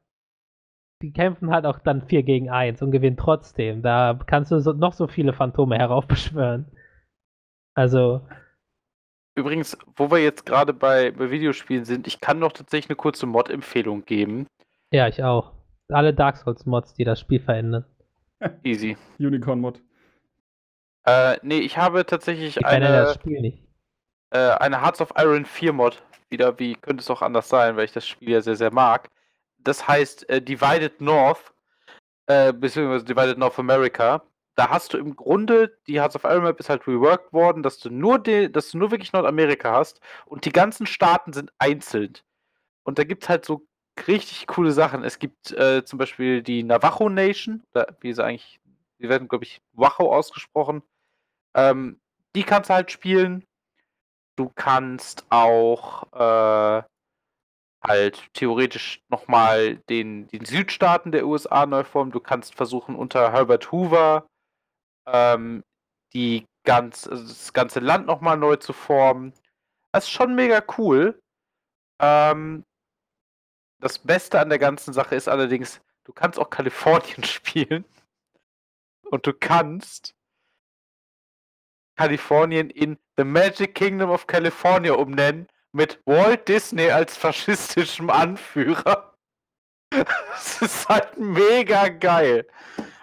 die kämpfen halt auch dann 4 gegen 1 und gewinnen trotzdem. Da kannst du so, noch so viele Phantome heraufbeschwören. Also. Übrigens, wo wir jetzt gerade bei, bei Videospielen sind, ich kann noch tatsächlich eine kurze Mod-Empfehlung geben. Ja, ich auch. Alle Dark Souls-Mods, die das Spiel verändern. Easy. Unicorn-Mod. Äh, nee, ich habe tatsächlich Ich verändere das eine, Spiel nicht. äh, eine Hearts of Iron 4 Mod. Wieder, wie könnte es auch anders sein, weil ich das Spiel ja sehr, sehr mag. Das heißt äh, Divided North, äh, beziehungsweise Divided North America. Da hast du im Grunde, die Hearts of Iron Map ist halt reworked worden, dass du nur die, dass du nur wirklich Nordamerika hast und die ganzen Staaten sind einzeln. Und da gibt es halt so richtig coole Sachen. Es gibt äh, zum Beispiel die Navajo Nation, oder wie sie eigentlich, die werden, glaube ich, Wacho ausgesprochen. Ähm, die kannst du halt spielen. Du kannst auch äh, halt theoretisch nochmal den, den Südstaaten der USA neu formen. Du kannst versuchen, unter Herbert Hoover ähm, die ganz, also das ganze Land nochmal neu zu formen. Das ist schon mega cool. Ähm, das Beste an der ganzen Sache ist allerdings, du kannst auch Kalifornien spielen. Und du kannst Kalifornien in The Magic Kingdom of California umnennen, mit Walt Disney als faschistischem Anführer. Das ist halt mega geil.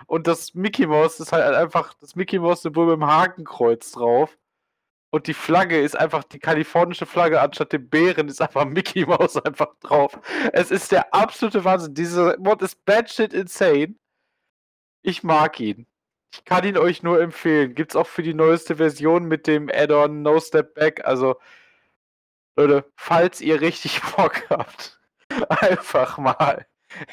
Und das Mickey Mouse ist halt einfach das Mickey Mouse Symbol mit dem Hakenkreuz drauf. Und die Flagge ist einfach die kalifornische Flagge anstatt dem Bären ist einfach Mickey Mouse einfach drauf. Es ist der absolute Wahnsinn. Dieser Mod ist batshit insane. Ich mag ihn. Ich kann ihn euch nur empfehlen. Gibt's auch für die neueste Version mit dem Add-on No Step Back. Also, Leute, falls ihr richtig Bock habt, einfach mal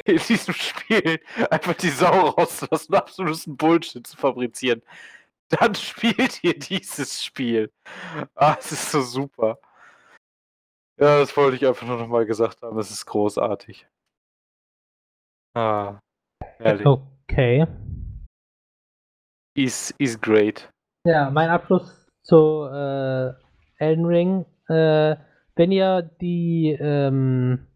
in diesem Spiel einfach die Sau rauszulassen, absoluten Bullshit zu fabrizieren. Dann spielt ihr dieses Spiel. Ah, es ist so super. Ja, das wollte ich einfach nur nochmal gesagt haben. Es ist großartig. Ah, herrlich. Okay. Is, is great. Ja, mein Abschluss zu äh, Elden Ring. Äh, wenn ihr die, ähm,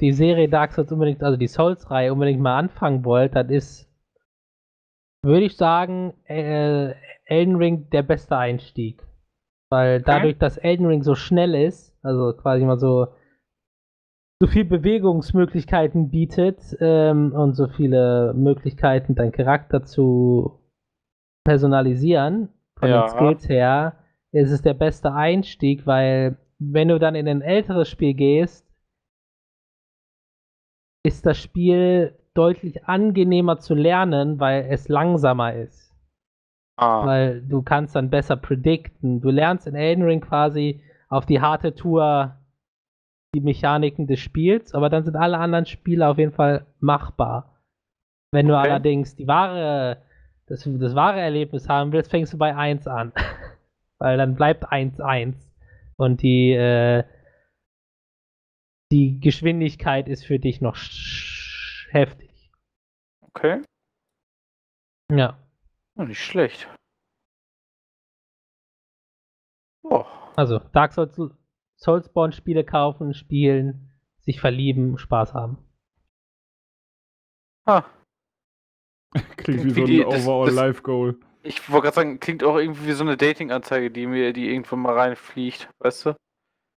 die Serie Dark Souls unbedingt, also die Souls-Reihe unbedingt mal anfangen wollt, dann ist, würde ich sagen, äh, Elden Ring der beste Einstieg. Weil dadurch, dass Elden Ring so schnell ist, also quasi mal so so viel Bewegungsmöglichkeiten bietet ähm, und so viele Möglichkeiten, deinen Charakter zu personalisieren, von Ja. den Skills her, ist es der beste Einstieg, weil wenn du dann in ein älteres Spiel gehst, ist das Spiel deutlich angenehmer zu lernen, weil es langsamer ist. Ah, Weil du kannst dann besser predikten. Du lernst in Elden Ring quasi auf die harte Tour die Mechaniken des Spiels, aber dann sind alle anderen Spiele auf jeden Fall machbar. Wenn du Okay. allerdings die wahre, das, das wahre Erlebnis haben willst, fängst du bei 1 an. Weil dann bleibt 1 1. Und die, äh, die Geschwindigkeit ist für dich noch heftig. okay. Ja. Nicht schlecht. Oh, Also, Dark Souls, Soulsborne-Spiele kaufen, spielen, sich verlieben, Spaß haben. ah. Klingt wie so ein die- Ich wollte gerade sagen, klingt auch irgendwie wie so eine Dating-Anzeige, die mir, die irgendwo mal reinfliegt, weißt du?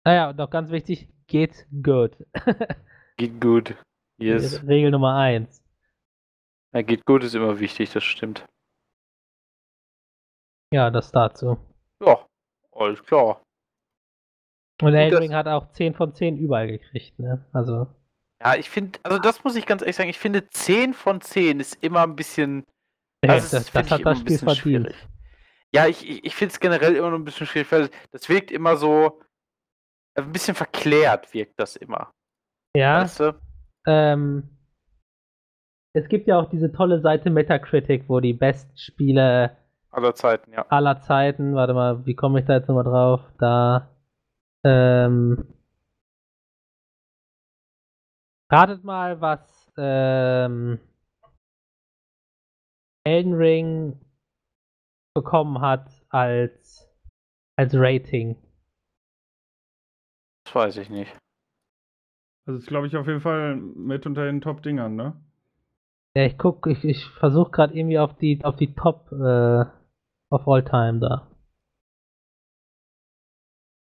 Naja, und noch ganz wichtig, geht gut. Geht gut. Yes. Regel Nummer 1. Ja, geht gut ist immer wichtig, das stimmt. Ja, das dazu. Ja, alles klar. Und Elden hat auch 10 von 10 überall gekriegt, ne? Also, Ja, ich finde, also das muss ich ganz ehrlich sagen, ich finde 10 von 10 ist immer ein bisschen. Äh, Das, das, ist, das, hat das Spiel verdient. schwierig. Ja, ich, ich, ich finde es generell immer noch ein bisschen schwierig, weil das wirkt immer so. Ein bisschen verklärt wirkt das immer. Ja, Weißt du? ähm, es gibt ja auch diese tolle Seite Metacritic, wo die besten Spiele Aller Zeiten, ja. aller Zeiten, warte mal, wie komme ich da jetzt nochmal drauf? Da, ähm, ratet mal, was, ähm, Elden Ring bekommen hat als, als Rating. Das weiß ich nicht. Also ist, glaube ich, auf jeden Fall mit unter den Top-Dingern, ne? Ja, ich guck, ich, ich versuche gerade irgendwie auf die, auf die Top, äh, of all time da.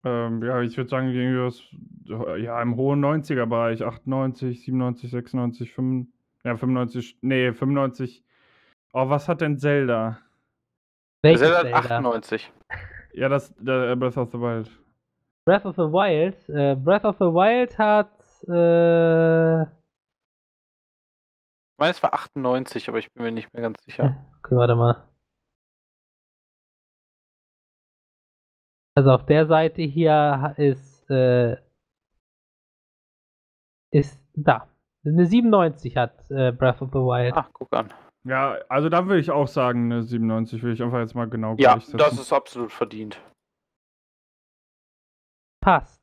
Ähm, ja, ich würde sagen, irgendwie was, ja, im hohen 90er-Bereich, 98, 97, 96, 5, ja, 95, nee, 95. Oh, was hat denn Zelda? Welches Zelda hat Zelda? 98. Ja, das, der äh, Breath of the Wild. Breath of the Wild. Äh, Breath of the Wild hat, äh, Ich meine, es war 98, aber ich bin mir nicht mehr ganz sicher. Okay, warte mal. Also auf der Seite hier ist, äh, ist da. Eine 97 hat äh, Breath of the Wild. Ach, guck an. Ja, also da würde ich auch sagen, eine 97 würde ich einfach jetzt mal genau Ja, gleichsetzen. das ist absolut verdient. Passt.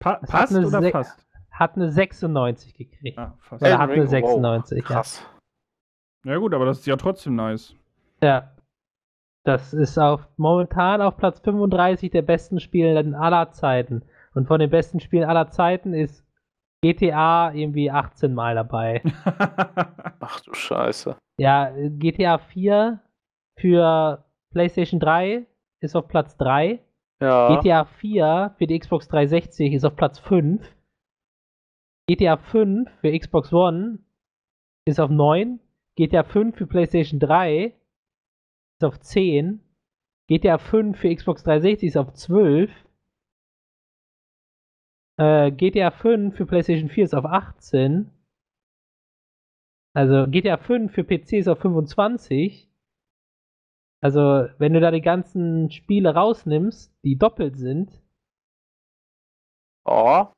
Pa es passt oder Se- passt? Hat eine 96 gekriegt. Ah, fast. Oder hat eine Ring, wow, 96, ja. Krass. Ja gut, aber das ist ja trotzdem nice. Ja. Das ist auf momentan auf Platz 35 der besten Spiele aller Zeiten. Und von den besten Spielen aller Zeiten ist GTA irgendwie 18 Mal dabei. Ach du Scheiße. Ja, GTA 4 für PlayStation 3 ist auf Platz 3. Ja. GTA 4 für die Xbox 360 ist auf Platz 5. GTA 5 für Xbox One ist auf 9. GTA 5 für PlayStation 3 ist auf 10. GTA 5 für Xbox 360 ist auf 12. Äh, GTA 5 für PlayStation 4 ist auf 18. Also GTA 5 für PC ist auf 25. Also, wenn du da die ganzen Spiele rausnimmst, die doppelt sind, Oh,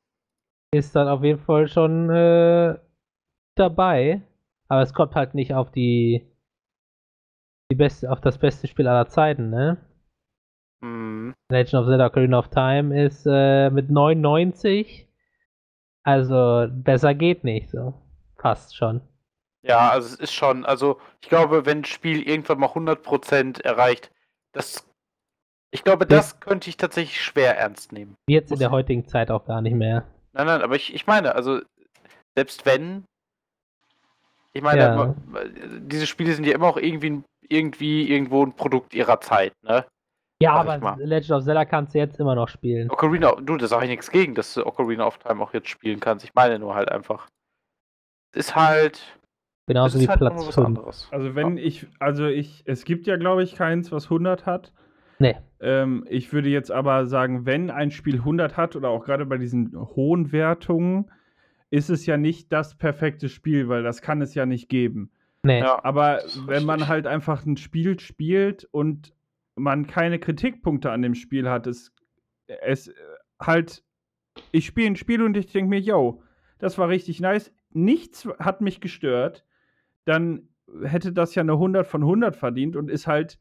ist dann auf jeden Fall schon äh, dabei. Aber es kommt halt nicht auf die, die beste, auf das beste Spiel aller Zeiten, ne? Hm. Legend of Zelda Ocarina of Time ist äh, mit 99. Also besser geht nicht so. Fast schon. Ja, also es ist schon, also ich glaube, wenn ein Spiel irgendwann mal 100% erreicht, das, ich glaube, das könnte ich tatsächlich schwer ernst nehmen. Jetzt in der heutigen Zeit auch gar nicht mehr. Nein, nein, aber ich, ich meine, also selbst wenn, ich meine, Ja. diese Spiele sind ja immer auch irgendwie, irgendwie irgendwo ein Produkt ihrer Zeit, ne? Ja, aber. Legend of Zelda kannst du jetzt immer noch spielen. Ocarina, du, da sage ich nichts gegen, dass du Ocarina of Time auch jetzt spielen kannst. Ich meine nur halt einfach. Es ist halt, Genauso wie halt Platz nochmal was 5. anderes. Also wenn ich, also ich, es gibt ja glaube ich keins, was 100 hat. Nee. Ähm, ich würde jetzt aber sagen, wenn ein Spiel 100 hat oder auch gerade bei diesen hohen Wertungen, ist es ja nicht das perfekte Spiel, weil das kann es ja nicht geben. Nee. Ja, Aber wenn man halt einfach ein Spiel spielt und man keine Kritikpunkte an dem Spiel hat, es, es äh, halt, ich spiele ein Spiel und ich denke mir, yo, das war richtig nice, nichts hat mich gestört, dann hätte das ja eine 100 von 100 verdient und ist halt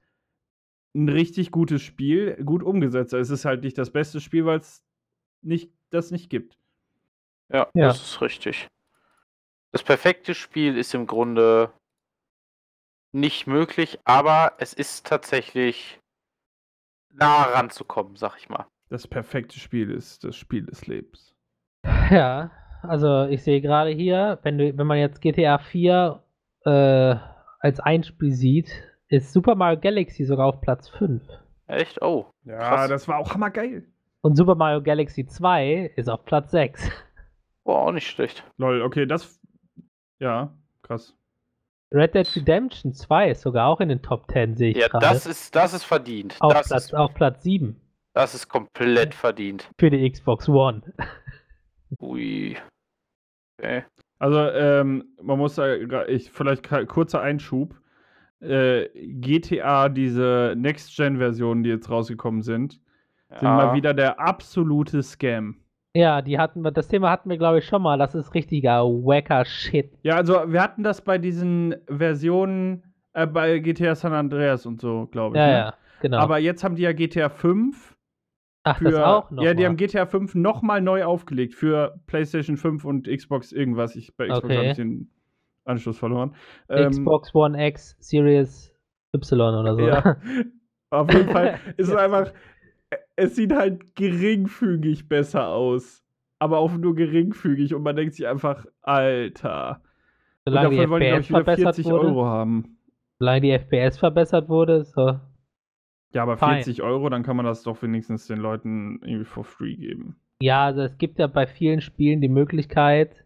ein richtig gutes Spiel, gut umgesetzt. Es ist halt nicht das beste Spiel, weil es nicht, das nicht gibt. Ja, Ja. das ist richtig. Das perfekte Spiel ist im Grunde nicht möglich, aber es ist tatsächlich nah ranzukommen, sag ich mal. Das perfekte Spiel ist das Spiel des Lebens. Ja, also ich sehe gerade hier, wenn du, wenn man jetzt GTA 4 äh, als ein Spiel sieht, ist Super Mario Galaxy sogar auf Platz 5. Echt? Oh. Ja, Krass. das war auch hammergeil. Und Super Mario Galaxy 2 ist auf Platz 6. Boah, auch nicht schlecht. Lol, okay, das. Ja, krass. Red Dead Redemption 2 ist sogar auch in den Top 10, sehe ich Ja, gerade. das ist, das ist verdient. auf, Das Platz, ist, auf Platz 7 das ist komplett verdient. für die Xbox One. Ui. Okay. Also, ähm, man muss da, ich, vielleicht kurzer Einschub. Äh, GTA, diese Next-Gen-Versionen, die jetzt rausgekommen sind, sind mal Ja. wieder der absolute Scam. Ja, die hatten wir, das Thema hatten wir, glaube ich, schon mal. Das ist richtiger wacker Shit. Ja, also wir hatten das bei diesen Versionen äh, bei GTA San Andreas und so, glaube ich. Ja, ne? ja, genau. Aber jetzt haben die ja GTA 5 Ach, für. das auch noch. ja, die mal. haben GTA 5 nochmal neu aufgelegt für PlayStation 5 und Xbox irgendwas. Ich, bei Xbox Okay. habe ich den Anschluss verloren. Ähm, Xbox One X Series Y oder so. Ja. Auf jeden Fall ist es einfach. Es sieht halt geringfügig besser aus. Aber auch nur geringfügig. Und man denkt sich einfach, Alter. Und Solange die davon wollen die, FPS ich, wieder verbessert 40 wurde. Euro haben. Solange die FPS verbessert wurde, so. Ja, aber Fein. 40 Euro, dann kann man das doch wenigstens den Leuten irgendwie for free geben. Ja, also es gibt ja bei vielen Spielen die Möglichkeit,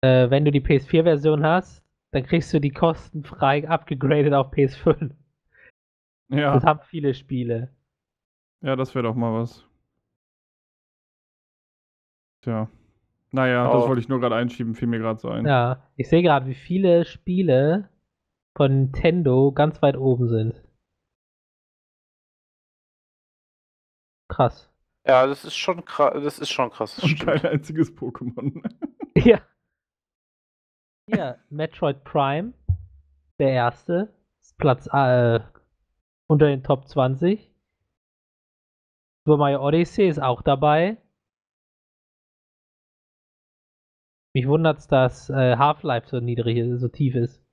äh, wenn du die PS4-Version hast, dann kriegst du die kostenfrei abgegradet auf PS5. Ja, Das haben viele Spiele. Ja das wäre doch mal was. Tja. Naja, Oh. das wollte ich nur gerade einschieben, fiel mir gerade so ein. Ja, ich sehe gerade, wie viele Spiele von Nintendo ganz weit oben sind. Krass. Ja, das ist schon krass. Das ist schon krass. Das Und stimmt. kein einziges Pokémon. Ja. Hier, Metroid Prime, der erste, ist Platz äh, unter den Top 20. Super Mario Odyssey ist auch dabei. Mich wundert's, dass äh, Half-Life so niedrig ist, so tief ist.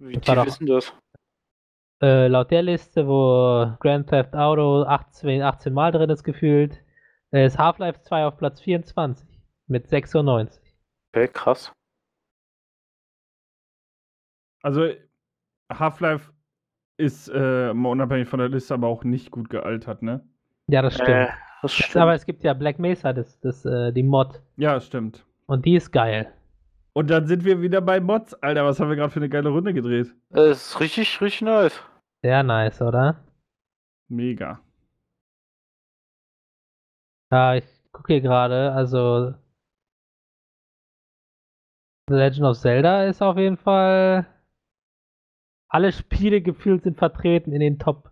Wie Das tief doch- ist denn das? Äh, laut der Liste, wo Grand Theft Auto 18, 18 Mal drin ist gefühlt, äh, ist Half-Life 2 auf Platz 24 mit 96. Okay, krass. Also, Half-Life ist äh, mal unabhängig von der Liste aber auch nicht gut gealtert, ne? Ja, das stimmt. Äh, das Das, stimmt. aber es gibt ja Black Mesa, das, das, äh, die Mod. Ja, stimmt. Und die ist geil. Und dann sind wir wieder bei Mods. Alter, was haben wir gerade für eine geile Runde gedreht? Das ist richtig, richtig nice. Sehr nice, oder? Mega. Ja, ich gucke hier gerade, also The Legend of Zelda ist auf jeden Fall. Alle Spiele gefühlt sind vertreten in den Top,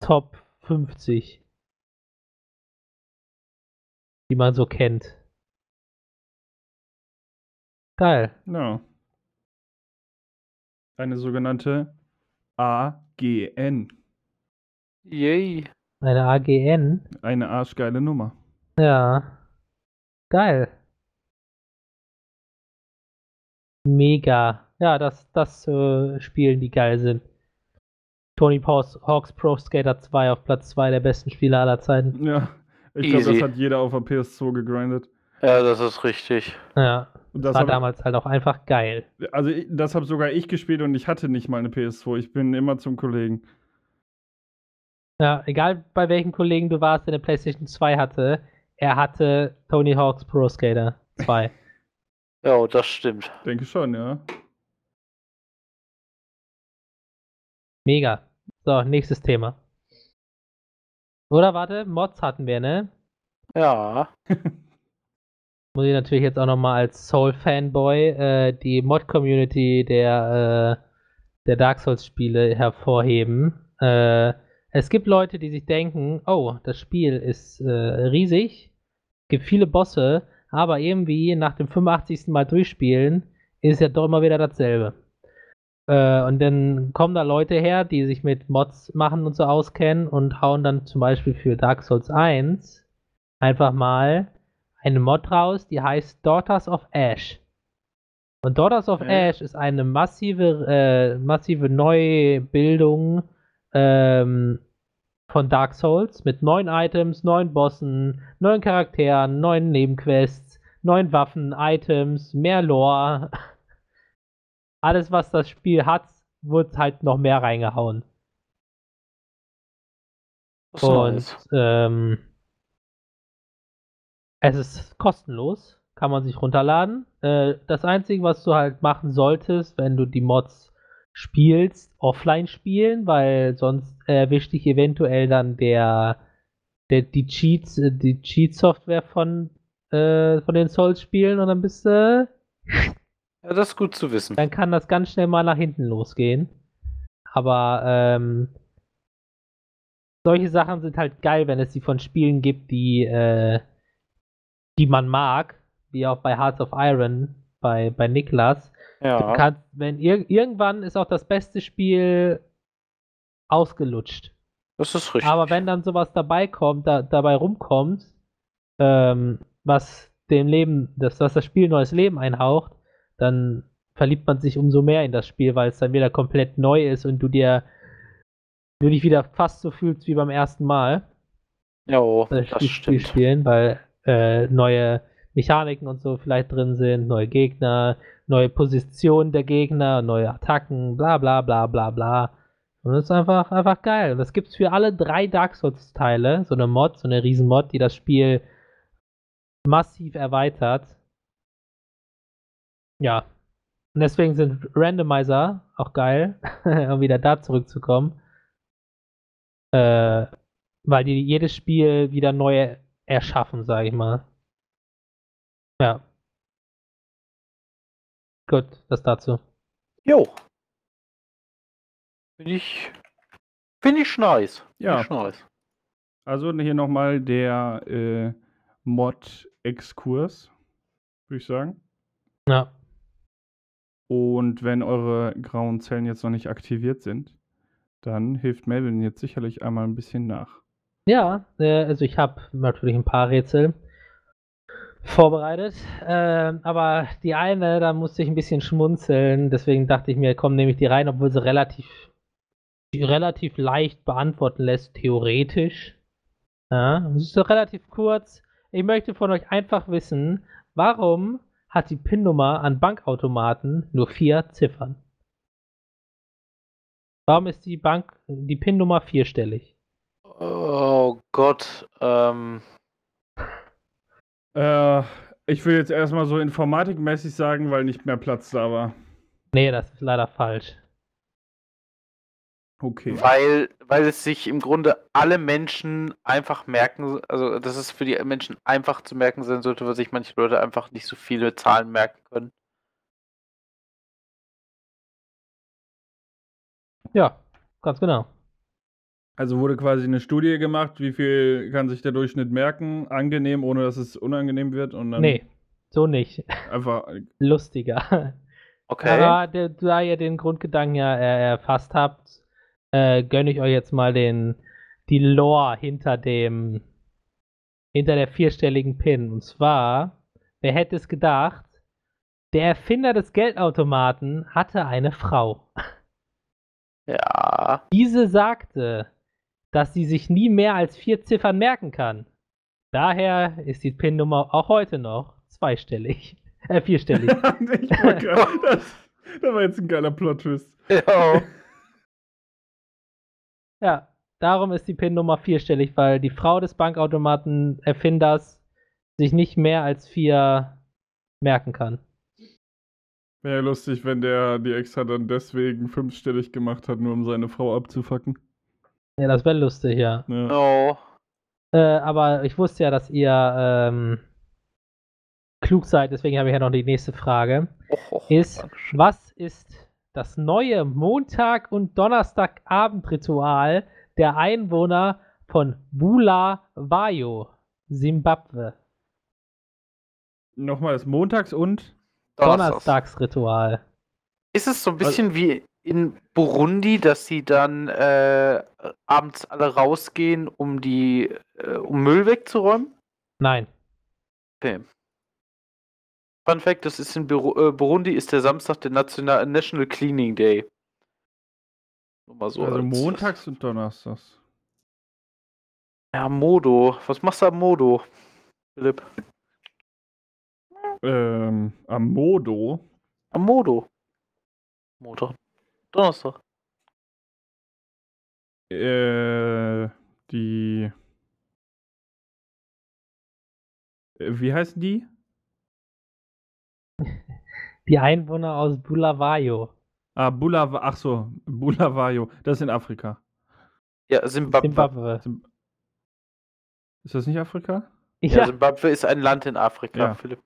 Top 50. Die man so kennt. Geil. Ja. Eine sogenannte AGN. Yay. Eine AGN. Eine arschgeile Nummer. Ja. Geil. Mega. Ja, das, das äh, Spielen, die geil sind. Tony Hawk's, Hawks Pro Skater 2 auf Platz 2 der besten Spiele aller Zeiten. Ja. Ich glaube, das hat jeder auf der PS2 gegrindet. Ja, das ist richtig. Ja, Und das war hab, damals halt auch einfach geil. also ich, das habe sogar ich gespielt und ich hatte nicht mal eine PS2. Ich bin immer zum Kollegen. Ja, egal bei welchem Kollegen du warst, der eine PlayStation 2 hatte, er hatte Tony Hawk's Pro Skater 2. Ja, das stimmt. Denke schon, ja. Mega. So, nächstes Thema. Oder warte, Mods hatten wir, ne? Ja. muss ich natürlich jetzt auch nochmal als Soul-Fanboy äh, die Mod-Community der, äh, der Dark Souls-Spiele hervorheben. Äh, es gibt Leute, die sich denken, oh, das Spiel ist äh, riesig, gibt viele Bosse, aber irgendwie nach dem 85. Mal durchspielen ist ja doch immer wieder dasselbe. Äh, und dann kommen da Leute her, die sich mit Mods machen und so auskennen und hauen dann zum Beispiel für Dark Souls 1 einfach mal eine Mod raus, die heißt Daughters of Ash. Und Daughters of Äh. Ash ist eine massive, äh, massive Neubildung ähm, von Dark Souls mit neuen Items, neuen Bossen, neuen Charakteren, neuen Nebenquests, neuen Waffen, Items, mehr Lore. Alles, was das Spiel hat, wird halt noch mehr reingehauen. Das Und nice. ähm, es ist kostenlos, kann man sich runterladen. Äh, das Einzige, was du halt machen solltest, wenn du die Mods spielst, offline spielen, weil sonst erwischt dich eventuell dann der, der die Cheats, äh, die Cheat-Software von, äh, von den Souls-Spielen und dann bist du Ja, das ist gut zu wissen. dann kann das ganz schnell mal nach hinten losgehen. Aber ähm, solche Sachen sind halt geil, wenn es sie von Spielen gibt, die, äh, die man mag, wie auch bei Hearts of Iron, bei, bei Niklas. Ja. kannst, wenn ir irgendwann ist auch das beste Spiel ausgelutscht. Das ist richtig. Aber wenn dann sowas dabei kommt, da, dabei rumkommt, ähm, was dem Leben, das, was das Spiel neues Leben einhaucht, dann verliebt man sich umso mehr in das Spiel, weil es dann wieder komplett neu ist und du dir du dich wieder fast so fühlst wie beim ersten Mal Jo, das das Spiel, spielen, weil äh, neue Mechaniken und so vielleicht drin sind, neue Gegner, neue Positionen der Gegner, neue Attacken, bla bla bla bla bla. Und das ist einfach, einfach geil. Und das gibt's für alle drei Dark Souls-Teile, so eine Mod, so eine Riesenmod, die das Spiel massiv erweitert. Ja. Und deswegen sind Randomizer auch geil, um wieder da zurückzukommen. Äh, weil die jedes Spiel wieder neu erschaffen, sage ich mal. Ja. Gut, das dazu. Jo. Finde ich. Finde ich nice. Find Ja. Ich nice. Also hier nochmal der äh, Mod-Exkurs, würde ich sagen. Ja. Und wenn eure grauen Zellen jetzt noch nicht aktiviert sind, dann hilft Melvin jetzt sicherlich einmal ein bisschen nach. Ja, äh, also ich habe natürlich ein paar Rätsel vorbereitet, ähm, aber die eine, da musste ich ein bisschen schmunzeln, deswegen dachte ich mir, komm, nehme ich die rein, obwohl sie relativ, relativ leicht beantworten lässt, theoretisch. Ja, es ist so relativ kurz. Ich möchte von euch einfach wissen, warum hat die PIN-Nummer an Bankautomaten nur vier Ziffern? Warum ist die Bank, die PIN-Nummer vierstellig? Oh Gott. Ähm, Äh, ich will jetzt erstmal so informatikmäßig sagen, weil nicht mehr Platz da war. Nee, das ist leider falsch. Okay. weil, weil es sich im Grunde alle Menschen einfach merken, also dass es für die Menschen einfach zu merken sein sollte, weil sich manche Leute einfach nicht so viele Zahlen merken können. Ja, ganz genau. Also wurde quasi eine Studie gemacht, wie viel kann sich der Durchschnitt merken, angenehm, ohne dass es unangenehm wird und dann Nee, so nicht. einfach Lustiger. Okay. Aber da ihr den Grundgedanken ja erfasst habt, äh, gönne ich euch jetzt mal den, die Lore hinter dem, hinter der vierstelligen PIN. Und zwar, wer hätte es gedacht, der Erfinder des Geldautomaten hatte eine Frau. Ja. Diese sagte, dass sie sich nie mehr als vier Ziffern merken kann. Daher ist die PIN-Nummer auch heute noch zweistellig. Äh, vierstellig. ich gerade, das, das war jetzt ein geiler Plot-Twist. ja. Ja, darum ist die PIN-Nummer vierstellig, weil die Frau des Bankautomaten-Erfinders sich nicht mehr als vier merken kann. Wäre ja lustig, wenn der die extra dann deswegen fünfstellig gemacht hat, nur um seine Frau abzufacken. Ja, das wäre lustig, ja. Ja. No. Äh, aber ich wusste ja, dass ihr ähm, klug seid, deswegen habe ich ja noch die nächste Frage. Och, och, ist, Dankeschön. was ist das neue Montag- und Donnerstagabendritual der Einwohner von Bulawayo, Simbabwe? Nochmal das Montags und Donnerstags. Donnerstagsritual. Ist es so ein bisschen wie in Burundi, dass sie dann äh, abends alle rausgehen, um die äh, um Müll wegzuräumen? Nein. Okay. Fun Fact, das ist in äh, Burundi ist der Samstag der National, National Cleaning Day. Nur mal so also als- montags und donnerstags. Ja, Modo. Was machst du am Modo, Philipp? Ähm, am Modo. Am Modo. Montag. Donnerstag. Äh, die. Äh, Wie heißen die? Die Einwohner aus Bulawayo, Ah, Bulawa ach so, Bulawayo. Das ist in Afrika. Ja, Simbabwe. Simbabwe. Zim- Ist das nicht Afrika? Ja, Ja, Simbabwe ist ein Land in Afrika, Ja. Philipp.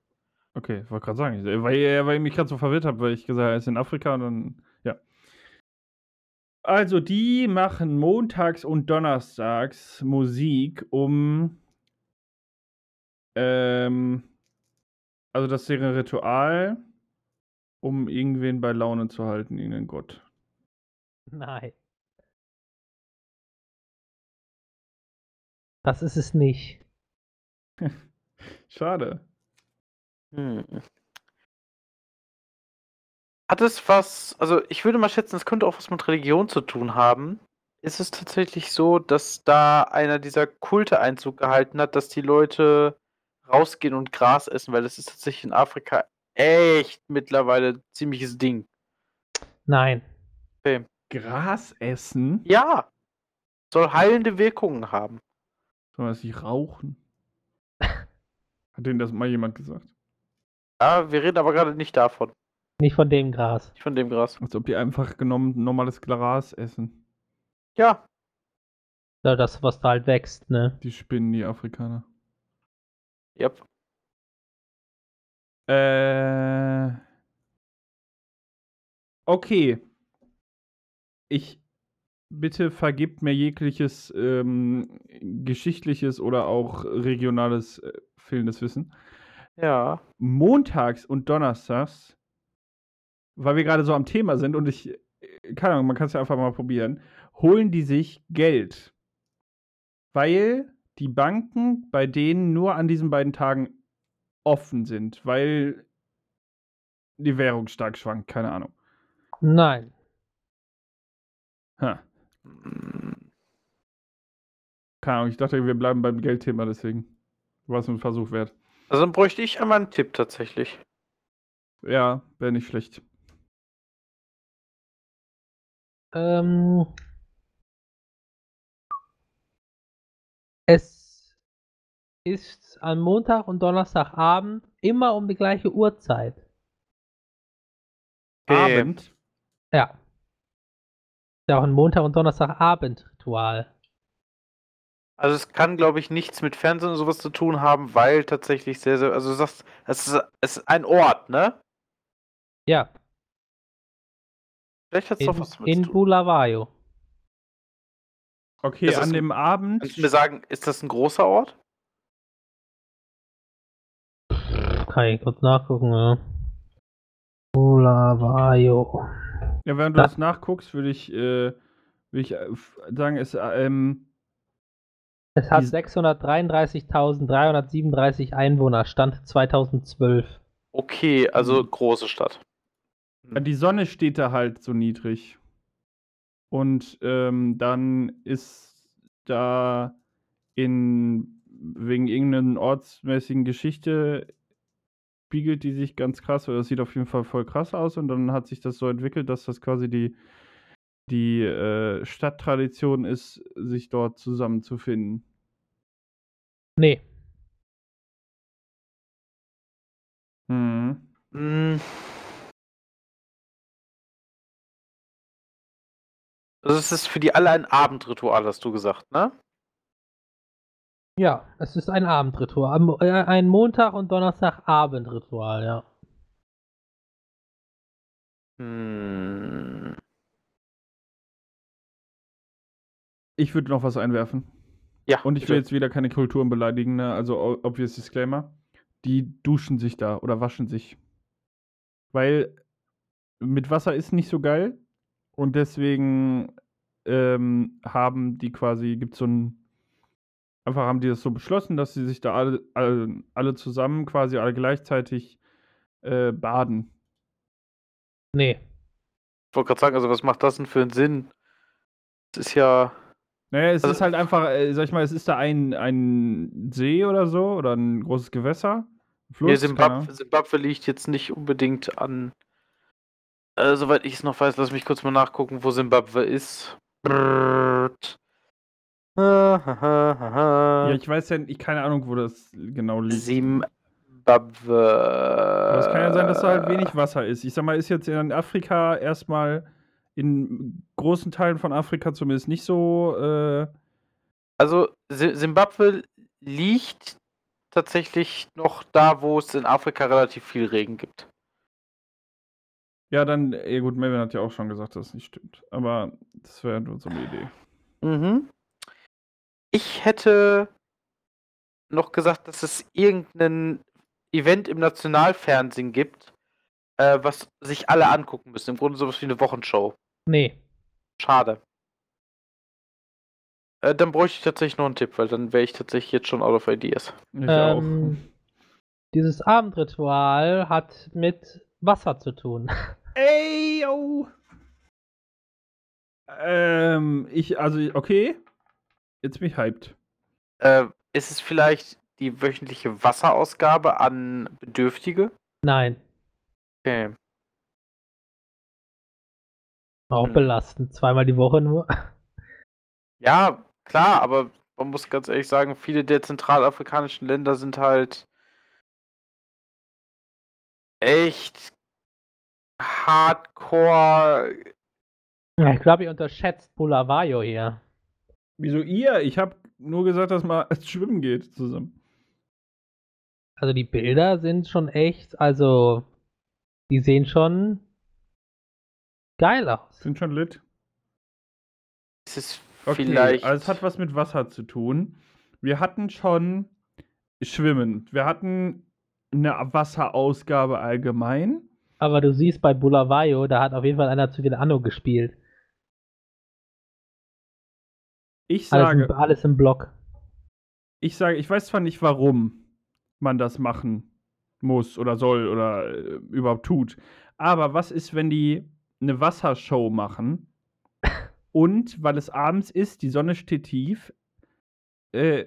Okay, ich wollte gerade sagen, weil, äh, weil ich mich gerade so verwirrt habe, weil ich gesagt habe, er ist in Afrika und dann, ja. Also, die machen montags und donnerstags Musik, um Ähm, also das wäre ein Ritual, um irgendwen bei Laune zu halten, irgendeinen Gott. Nein. Das ist es nicht. Schade. Hm. Hat es was, also ich würde mal schätzen, es könnte auch was mit Religion zu tun haben. Ist es tatsächlich so, dass da einer dieser Kulte Einzug gehalten hat, dass die Leute rausgehen und Gras essen, weil das ist tatsächlich in Afrika echt mittlerweile ein ziemliches Ding. Nein. Gras essen? Ja, soll heilende Wirkungen haben. Soll man sie rauchen? Hat denen das mal jemand gesagt? Ja, wir reden aber gerade nicht davon, Nicht von dem Gras. nicht von dem Gras. Als ob die einfach genommen normales Gras essen. Ja, Ja, das, was da halt wächst, ne? Die spinnen, die Afrikaner. Yep. Äh. Okay. Ich bitte vergibt mir jegliches ähm, geschichtliches oder auch regionales äh, fehlendes Wissen. Ja. Montags und Donnerstags, weil wir gerade so am Thema sind und ich, äh, keine Ahnung, man kann es ja einfach mal probieren, holen die sich Geld. Weil die Banken bei denen nur an diesen beiden Tagen offen sind, weil die Währung stark schwankt, keine Ahnung. Nein. Ha. Keine Ahnung, ich dachte, wir bleiben beim Geldthema, deswegen war es ein Versuch wert. Also dann bräuchte ich einmal einen Tipp tatsächlich. Ja, wäre nicht schlecht. Ähm, ist an Montag und Donnerstagabend immer um die gleiche Uhrzeit. Okay. Abend. Ja. Ist ja auch ein Montag- und Donnerstagabend-Ritual. Also es kann, glaube ich, nichts mit Fernsehen und sowas zu tun haben, weil tatsächlich sehr, sehr, also du sagst, es ist, es ist ein Ort, ne? Ja, Vielleicht hat es in, doch was damit zu in tun. Bulawayo. Okay, Ist das an ein- dem Abend. Kannst du mir sagen, ist das ein großer Ort? Kann ich kurz nachgucken, ja. Bulawayo. Ja, während du Da- das nachguckst, würde ich, äh, würde ich äh, sagen, es, äh, ähm, Es hat Die- 633.337 Einwohner, Stand 2012. Okay, also Mhm. große Stadt. die Sonne steht da halt so niedrig. Und ähm, dann ist da in, wegen irgendeiner ortsmäßigen Geschichte spiegelt die sich ganz krass, oder das sieht auf jeden Fall voll krass aus und dann hat sich das so entwickelt, dass das quasi die, die äh, Stadttradition ist, sich dort zusammenzufinden. Nee, Mhm. Hm. Also es ist für die alle ein Abendritual, hast du gesagt, ne? Ja, es ist ein Abendritual. Äh, Ein Montag- und Donnerstagabendritual, ja. Hm. Ich würde noch was einwerfen. Ja, Und ich bitte. will jetzt wieder keine Kulturen beleidigen, ne? also obvious Disclaimer. Die duschen sich da oder waschen sich. Weil mit Wasser ist nicht so geil und deswegen ähm, haben die quasi, gibt so ein, einfach haben die das so beschlossen, dass sie sich da alle, alle, alle zusammen, quasi alle gleichzeitig äh, baden. Nee. Ich wollte gerade sagen, also was macht das denn für einen Sinn? Das ist ja. Naja, es Also- ist halt einfach, äh, sag ich mal, es ist da ein, ein See oder so oder ein großes Gewässer. Fluss, Nee, keine Zimbabwe, Ahnung. Zimbabwe liegt jetzt nicht unbedingt an. Äh, soweit ich es noch weiß, lass mich kurz mal nachgucken, wo Zimbabwe ist. Brrrt. Ja, ich weiß ja, ich keine Ahnung, wo das genau liegt. Zimbabwe. Aber es kann ja sein, dass da halt wenig Wasser ist. Ich sag mal, ist jetzt in Afrika erstmal in großen Teilen von Afrika zumindest nicht so. Äh, Also Si- Simbabwe liegt tatsächlich noch da, wo es in Afrika relativ viel Regen gibt. ja, dann, ja gut, Melvin hat ja auch schon gesagt, dass es nicht stimmt. Aber das wäre nur so eine Idee. Mhm. Ich hätte noch gesagt, dass es irgendein Event im Nationalfernsehen gibt, äh, was sich alle angucken müssen. Im Grunde sowas wie eine Wochenshow. Nee. Schade. Äh, dann bräuchte ich tatsächlich noch einen Tipp, weil dann wäre ich tatsächlich jetzt schon out of ideas. Ich Ähm, dieses Abendritual hat mit Wasser zu tun. Ey, yo! Ähm, ich, also, okay. Jetzt bin ich hyped. Äh, ist es vielleicht die wöchentliche Wasserausgabe an Bedürftige? Nein. Okay. Auch Hm. belastend. Zweimal die Woche nur. Ja, klar, aber man muss ganz ehrlich sagen, viele der zentralafrikanischen Länder sind halt echt hardcore. Ich glaube, ihr unterschätzt Bulawayo hier. Wieso ihr? Ich habe nur gesagt, dass man schwimmen geht zusammen. Also die Bilder sind schon echt, also die sehen schon geil aus. Sind schon lit. Es ist Okay, vielleicht. also es hat was mit Wasser zu tun. Wir hatten schon Schwimmen. Wir hatten eine Wasserausgabe allgemein. Aber du siehst bei Bulawayo, da hat auf jeden Fall einer zu viel Anno gespielt. Ich Alles, sage, im, alles im Block. ich sage, ich weiß zwar nicht, warum man das machen muss oder soll oder äh, überhaupt tut. Aber was ist, wenn die eine Wassershow machen und weil es abends ist, die Sonne steht tief, äh,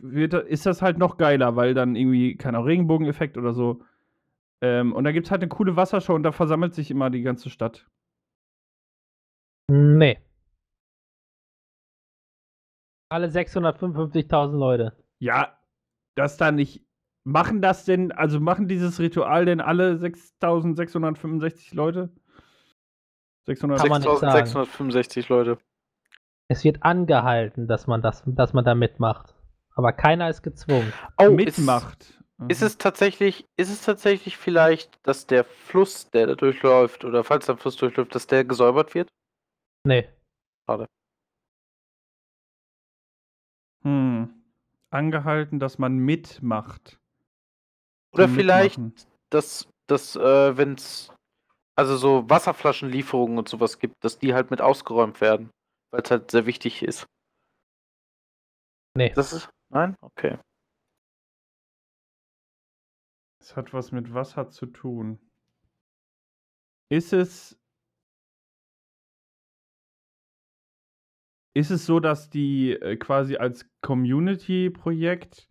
wird, ist das halt noch geiler, weil dann irgendwie, kein Ahnung, Regenbogeneffekt oder so. Ähm, und da gibt es halt eine coole Wassershow und da versammelt sich immer die ganze Stadt. Nee. Alle 655.000 Leute. Ja, das da nicht. Machen das denn, also machen dieses Ritual denn alle 6665 Leute? 600 Kann man nicht sagen. 6665 Leute. Es wird angehalten, dass man das, dass man da mitmacht. Aber keiner ist gezwungen. Oh, mitmacht. Ist, ist es tatsächlich, ist es tatsächlich vielleicht, dass der Fluss, der da durchläuft, oder falls der Fluss durchläuft, dass der gesäubert wird? Nee. Hm. Angehalten, dass man mitmacht. Oder Zum vielleicht, Mitmachen. dass, dass äh, wenn es also so Wasserflaschenlieferungen und sowas gibt, dass die halt mit ausgeräumt werden, weil es halt sehr wichtig ist. Nee. Das ist. Nein? Okay. Es hat was mit Wasser zu tun. Ist es. Ist es so, dass die äh, quasi als Community-Projekt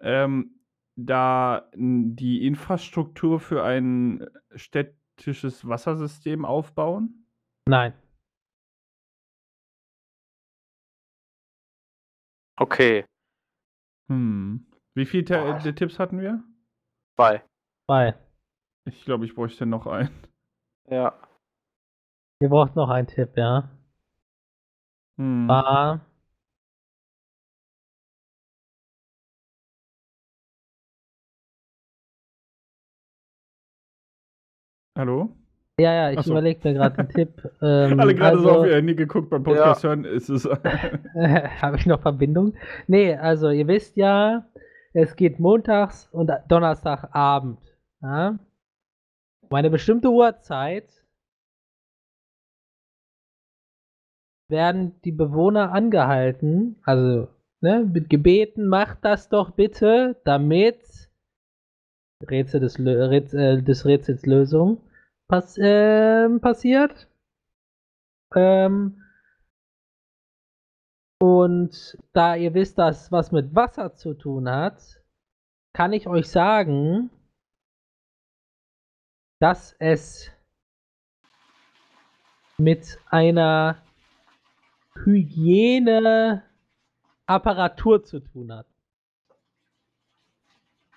ähm, da die Infrastruktur für ein städtisches Wassersystem aufbauen? Nein. Okay. Hm. Wie viele Boah. Te- Tipps hatten wir? Zwei. Zwei. Ich glaube, ich bräuchte noch einen. Ja. Ihr braucht noch einen Tipp, ja. Hm. War. Hallo? Ja, ja, ich Ach so. überlege mir gerade einen Tipp. Ähm, Alle gerade so auf also, ihr Handy geguckt beim Podcast hören, ist es. Habe ich noch Verbindung? Nee, also ihr wisst ja, es geht montags und Donnerstagabend. Ja? Um eine bestimmte Uhrzeit werden die Bewohner angehalten, also ne, mit gebeten, macht das doch bitte, damit Rätsel des, Rätsel, des Rätsels Lösung pass ähm, passiert. Ähm, und da ihr wisst, dass was mit Wasser zu tun hat, kann ich euch sagen, dass es mit einer Hygieneapparatur zu tun hat.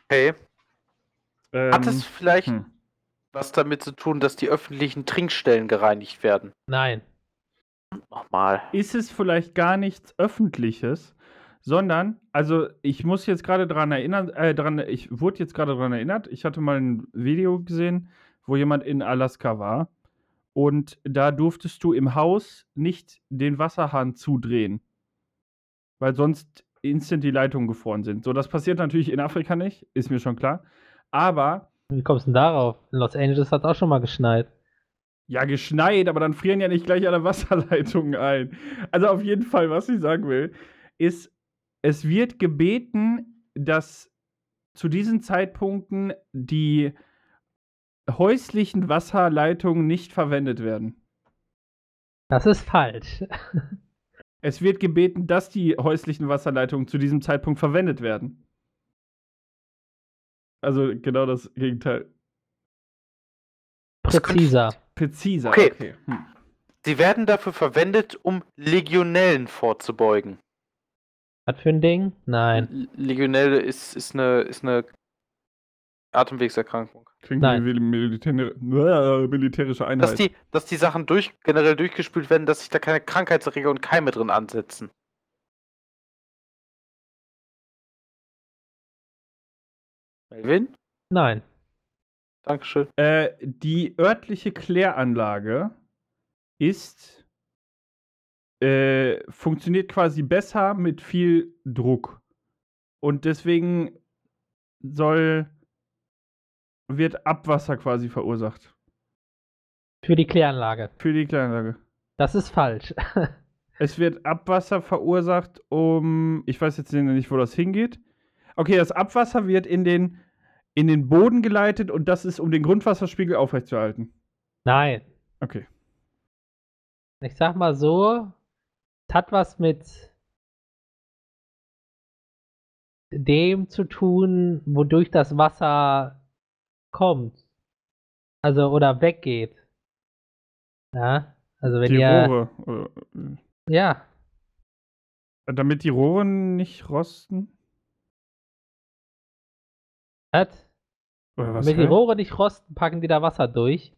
Okay. Hat es Ähm, vielleicht hm. was damit zu tun, dass die öffentlichen Trinkstellen gereinigt werden? Nein. Nochmal. ist es vielleicht gar nichts Öffentliches, sondern, also ich muss jetzt gerade daran erinnern, äh, dran, ich wurde jetzt gerade daran erinnert, ich hatte mal ein Video gesehen, wo jemand in Alaska war und da durftest du im Haus nicht den Wasserhahn zudrehen, weil sonst instant die Leitungen gefroren sind. So, das passiert natürlich in Afrika nicht, ist mir schon klar. Aber, Wie kommst du denn darauf? In Los Angeles hat es auch schon mal geschneit. ja, geschneit, aber dann frieren ja nicht gleich alle Wasserleitungen ein. Also auf jeden Fall, was ich sagen will, ist, es wird gebeten, dass zu diesen Zeitpunkten die häuslichen Wasserleitungen nicht verwendet werden. Das ist falsch. Es wird gebeten, dass die häuslichen Wasserleitungen zu diesem Zeitpunkt verwendet werden. Also genau das Gegenteil. Präziser. Präziser. Okay. Hm. Sie werden dafür verwendet, um Legionellen vorzubeugen. Was für ein Ding? Nein. Legionelle ist, ist, eine, ist eine Atemwegserkrankung. Klingt Nein. wie Militär äh, militärische Einheit. Dass die, dass die Sachen durch, generell durchgespült werden, dass sich da keine Krankheitserreger und Keime drin ansetzen. Melvin? Nein. Dankeschön. äh, die örtliche Kläranlage ist äh, funktioniert quasi besser mit viel Druck. Und deswegen soll wird Abwasser quasi verursacht. Für die Kläranlage. Für die Kläranlage. Das ist falsch. Es wird Abwasser verursacht, um. Ich weiß jetzt nicht, wo das hingeht. Okay, das Abwasser wird in den, in den Boden geleitet und das ist, um den Grundwasserspiegel aufrechtzuerhalten. Nein. Okay. Ich sag mal so, es hat was mit dem zu tun, wodurch das Wasser kommt. Also, oder weggeht. Ja, also wenn die ihr, Rohre. Oder, ja, äh, damit die Rohre nicht rosten? hat, Oder was? damit die? Rohre nicht rosten, packen die da Wasser durch.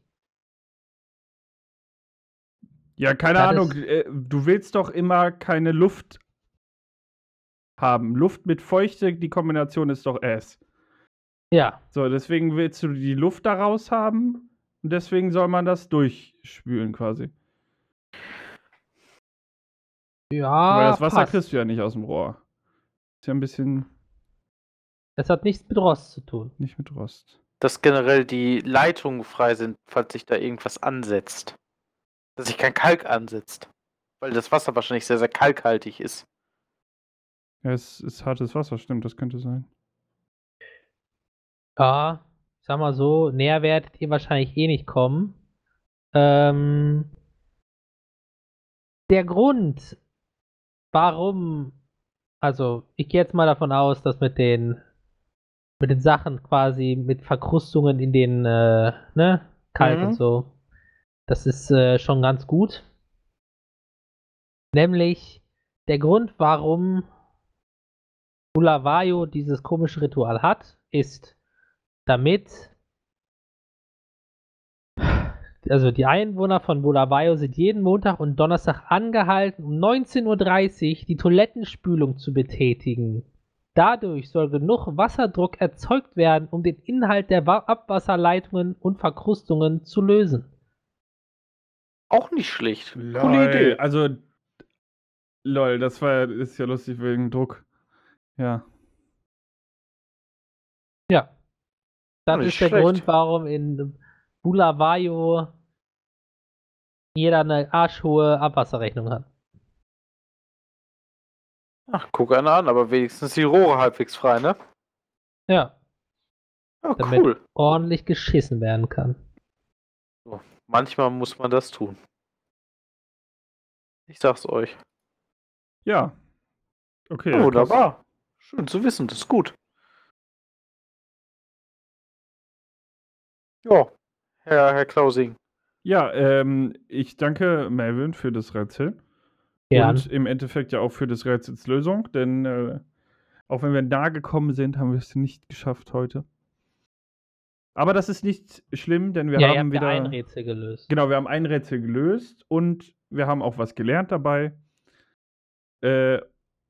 Ja, keine Das Ahnung. Äh, du willst doch immer keine Luft haben. Luft mit Feuchte, die Kombination ist doch Ass. Ja, So, deswegen willst du die Luft da raus haben und deswegen soll man das durchspülen quasi. ja, Weil das Wasser passt. kriegst du ja nicht aus dem Rohr. Ist ja ein bisschen Das hat nichts mit Rost zu tun. nicht mit Rost. Dass generell die Leitungen frei sind, falls sich da irgendwas ansetzt. Dass sich kein Kalk ansetzt. Weil das Wasser wahrscheinlich sehr, sehr kalkhaltig ist. Ja, es ist hartes Wasser, stimmt, das könnte sein. Ja, ich sag mal so, näher werdet ihr wahrscheinlich eh nicht kommen. Ähm, der Grund, warum, also ich gehe jetzt mal davon aus, dass mit den mit den Sachen quasi mit Verkrustungen in den äh, ne, Kalk Mhm. und so, das ist äh, schon ganz gut. Nämlich der Grund, warum Bulawayo dieses komische Ritual hat, ist, damit also die Einwohner von Bulawayo sind jeden Montag und Donnerstag angehalten, um 19.30 Uhr die Toilettenspülung zu betätigen. Dadurch soll genug Wasserdruck erzeugt werden, um den Inhalt der Wa Abwasserleitungen und Verkrustungen zu lösen. Auch nicht schlecht. Lol, Coole Idee. Also, lol, das war ist ja lustig wegen Druck. Ja. Ja. Das Nicht ist der schlecht. Grund, warum in Bulawayo jeder eine arschhohe Abwasserrechnung hat. Ach, guck einer an, aber wenigstens die Rohre halbwegs frei, ne? Ja, Ja, Damit- cool. ordentlich geschissen werden kann. Manchmal muss man das tun. Ich sag's euch. Ja. Okay. Krass. wunderbar. Schön zu wissen, das ist gut. Ja, Herr, Herr Klausing. Ja, ähm, ich danke Melvin für das Rätsel. Gern. Und im Endeffekt ja auch für des Rätsels Lösung, denn äh, auch wenn wir nahe gekommen sind, haben wir es nicht geschafft heute. Aber das ist nicht schlimm, denn wir ja, ihr haben habt wieder. ja ein Rätsel gelöst. Genau, wir haben ein Rätsel gelöst und wir haben auch was gelernt dabei. Äh,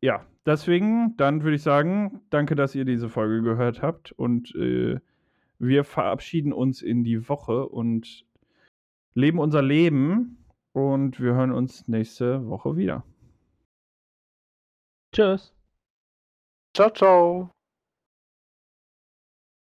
ja, deswegen, dann würde ich sagen, danke, dass ihr diese Folge gehört habt und äh, wir verabschieden uns in die Woche und leben unser Leben und wir hören uns nächste Woche wieder. Tschüss. Ciao, ciao.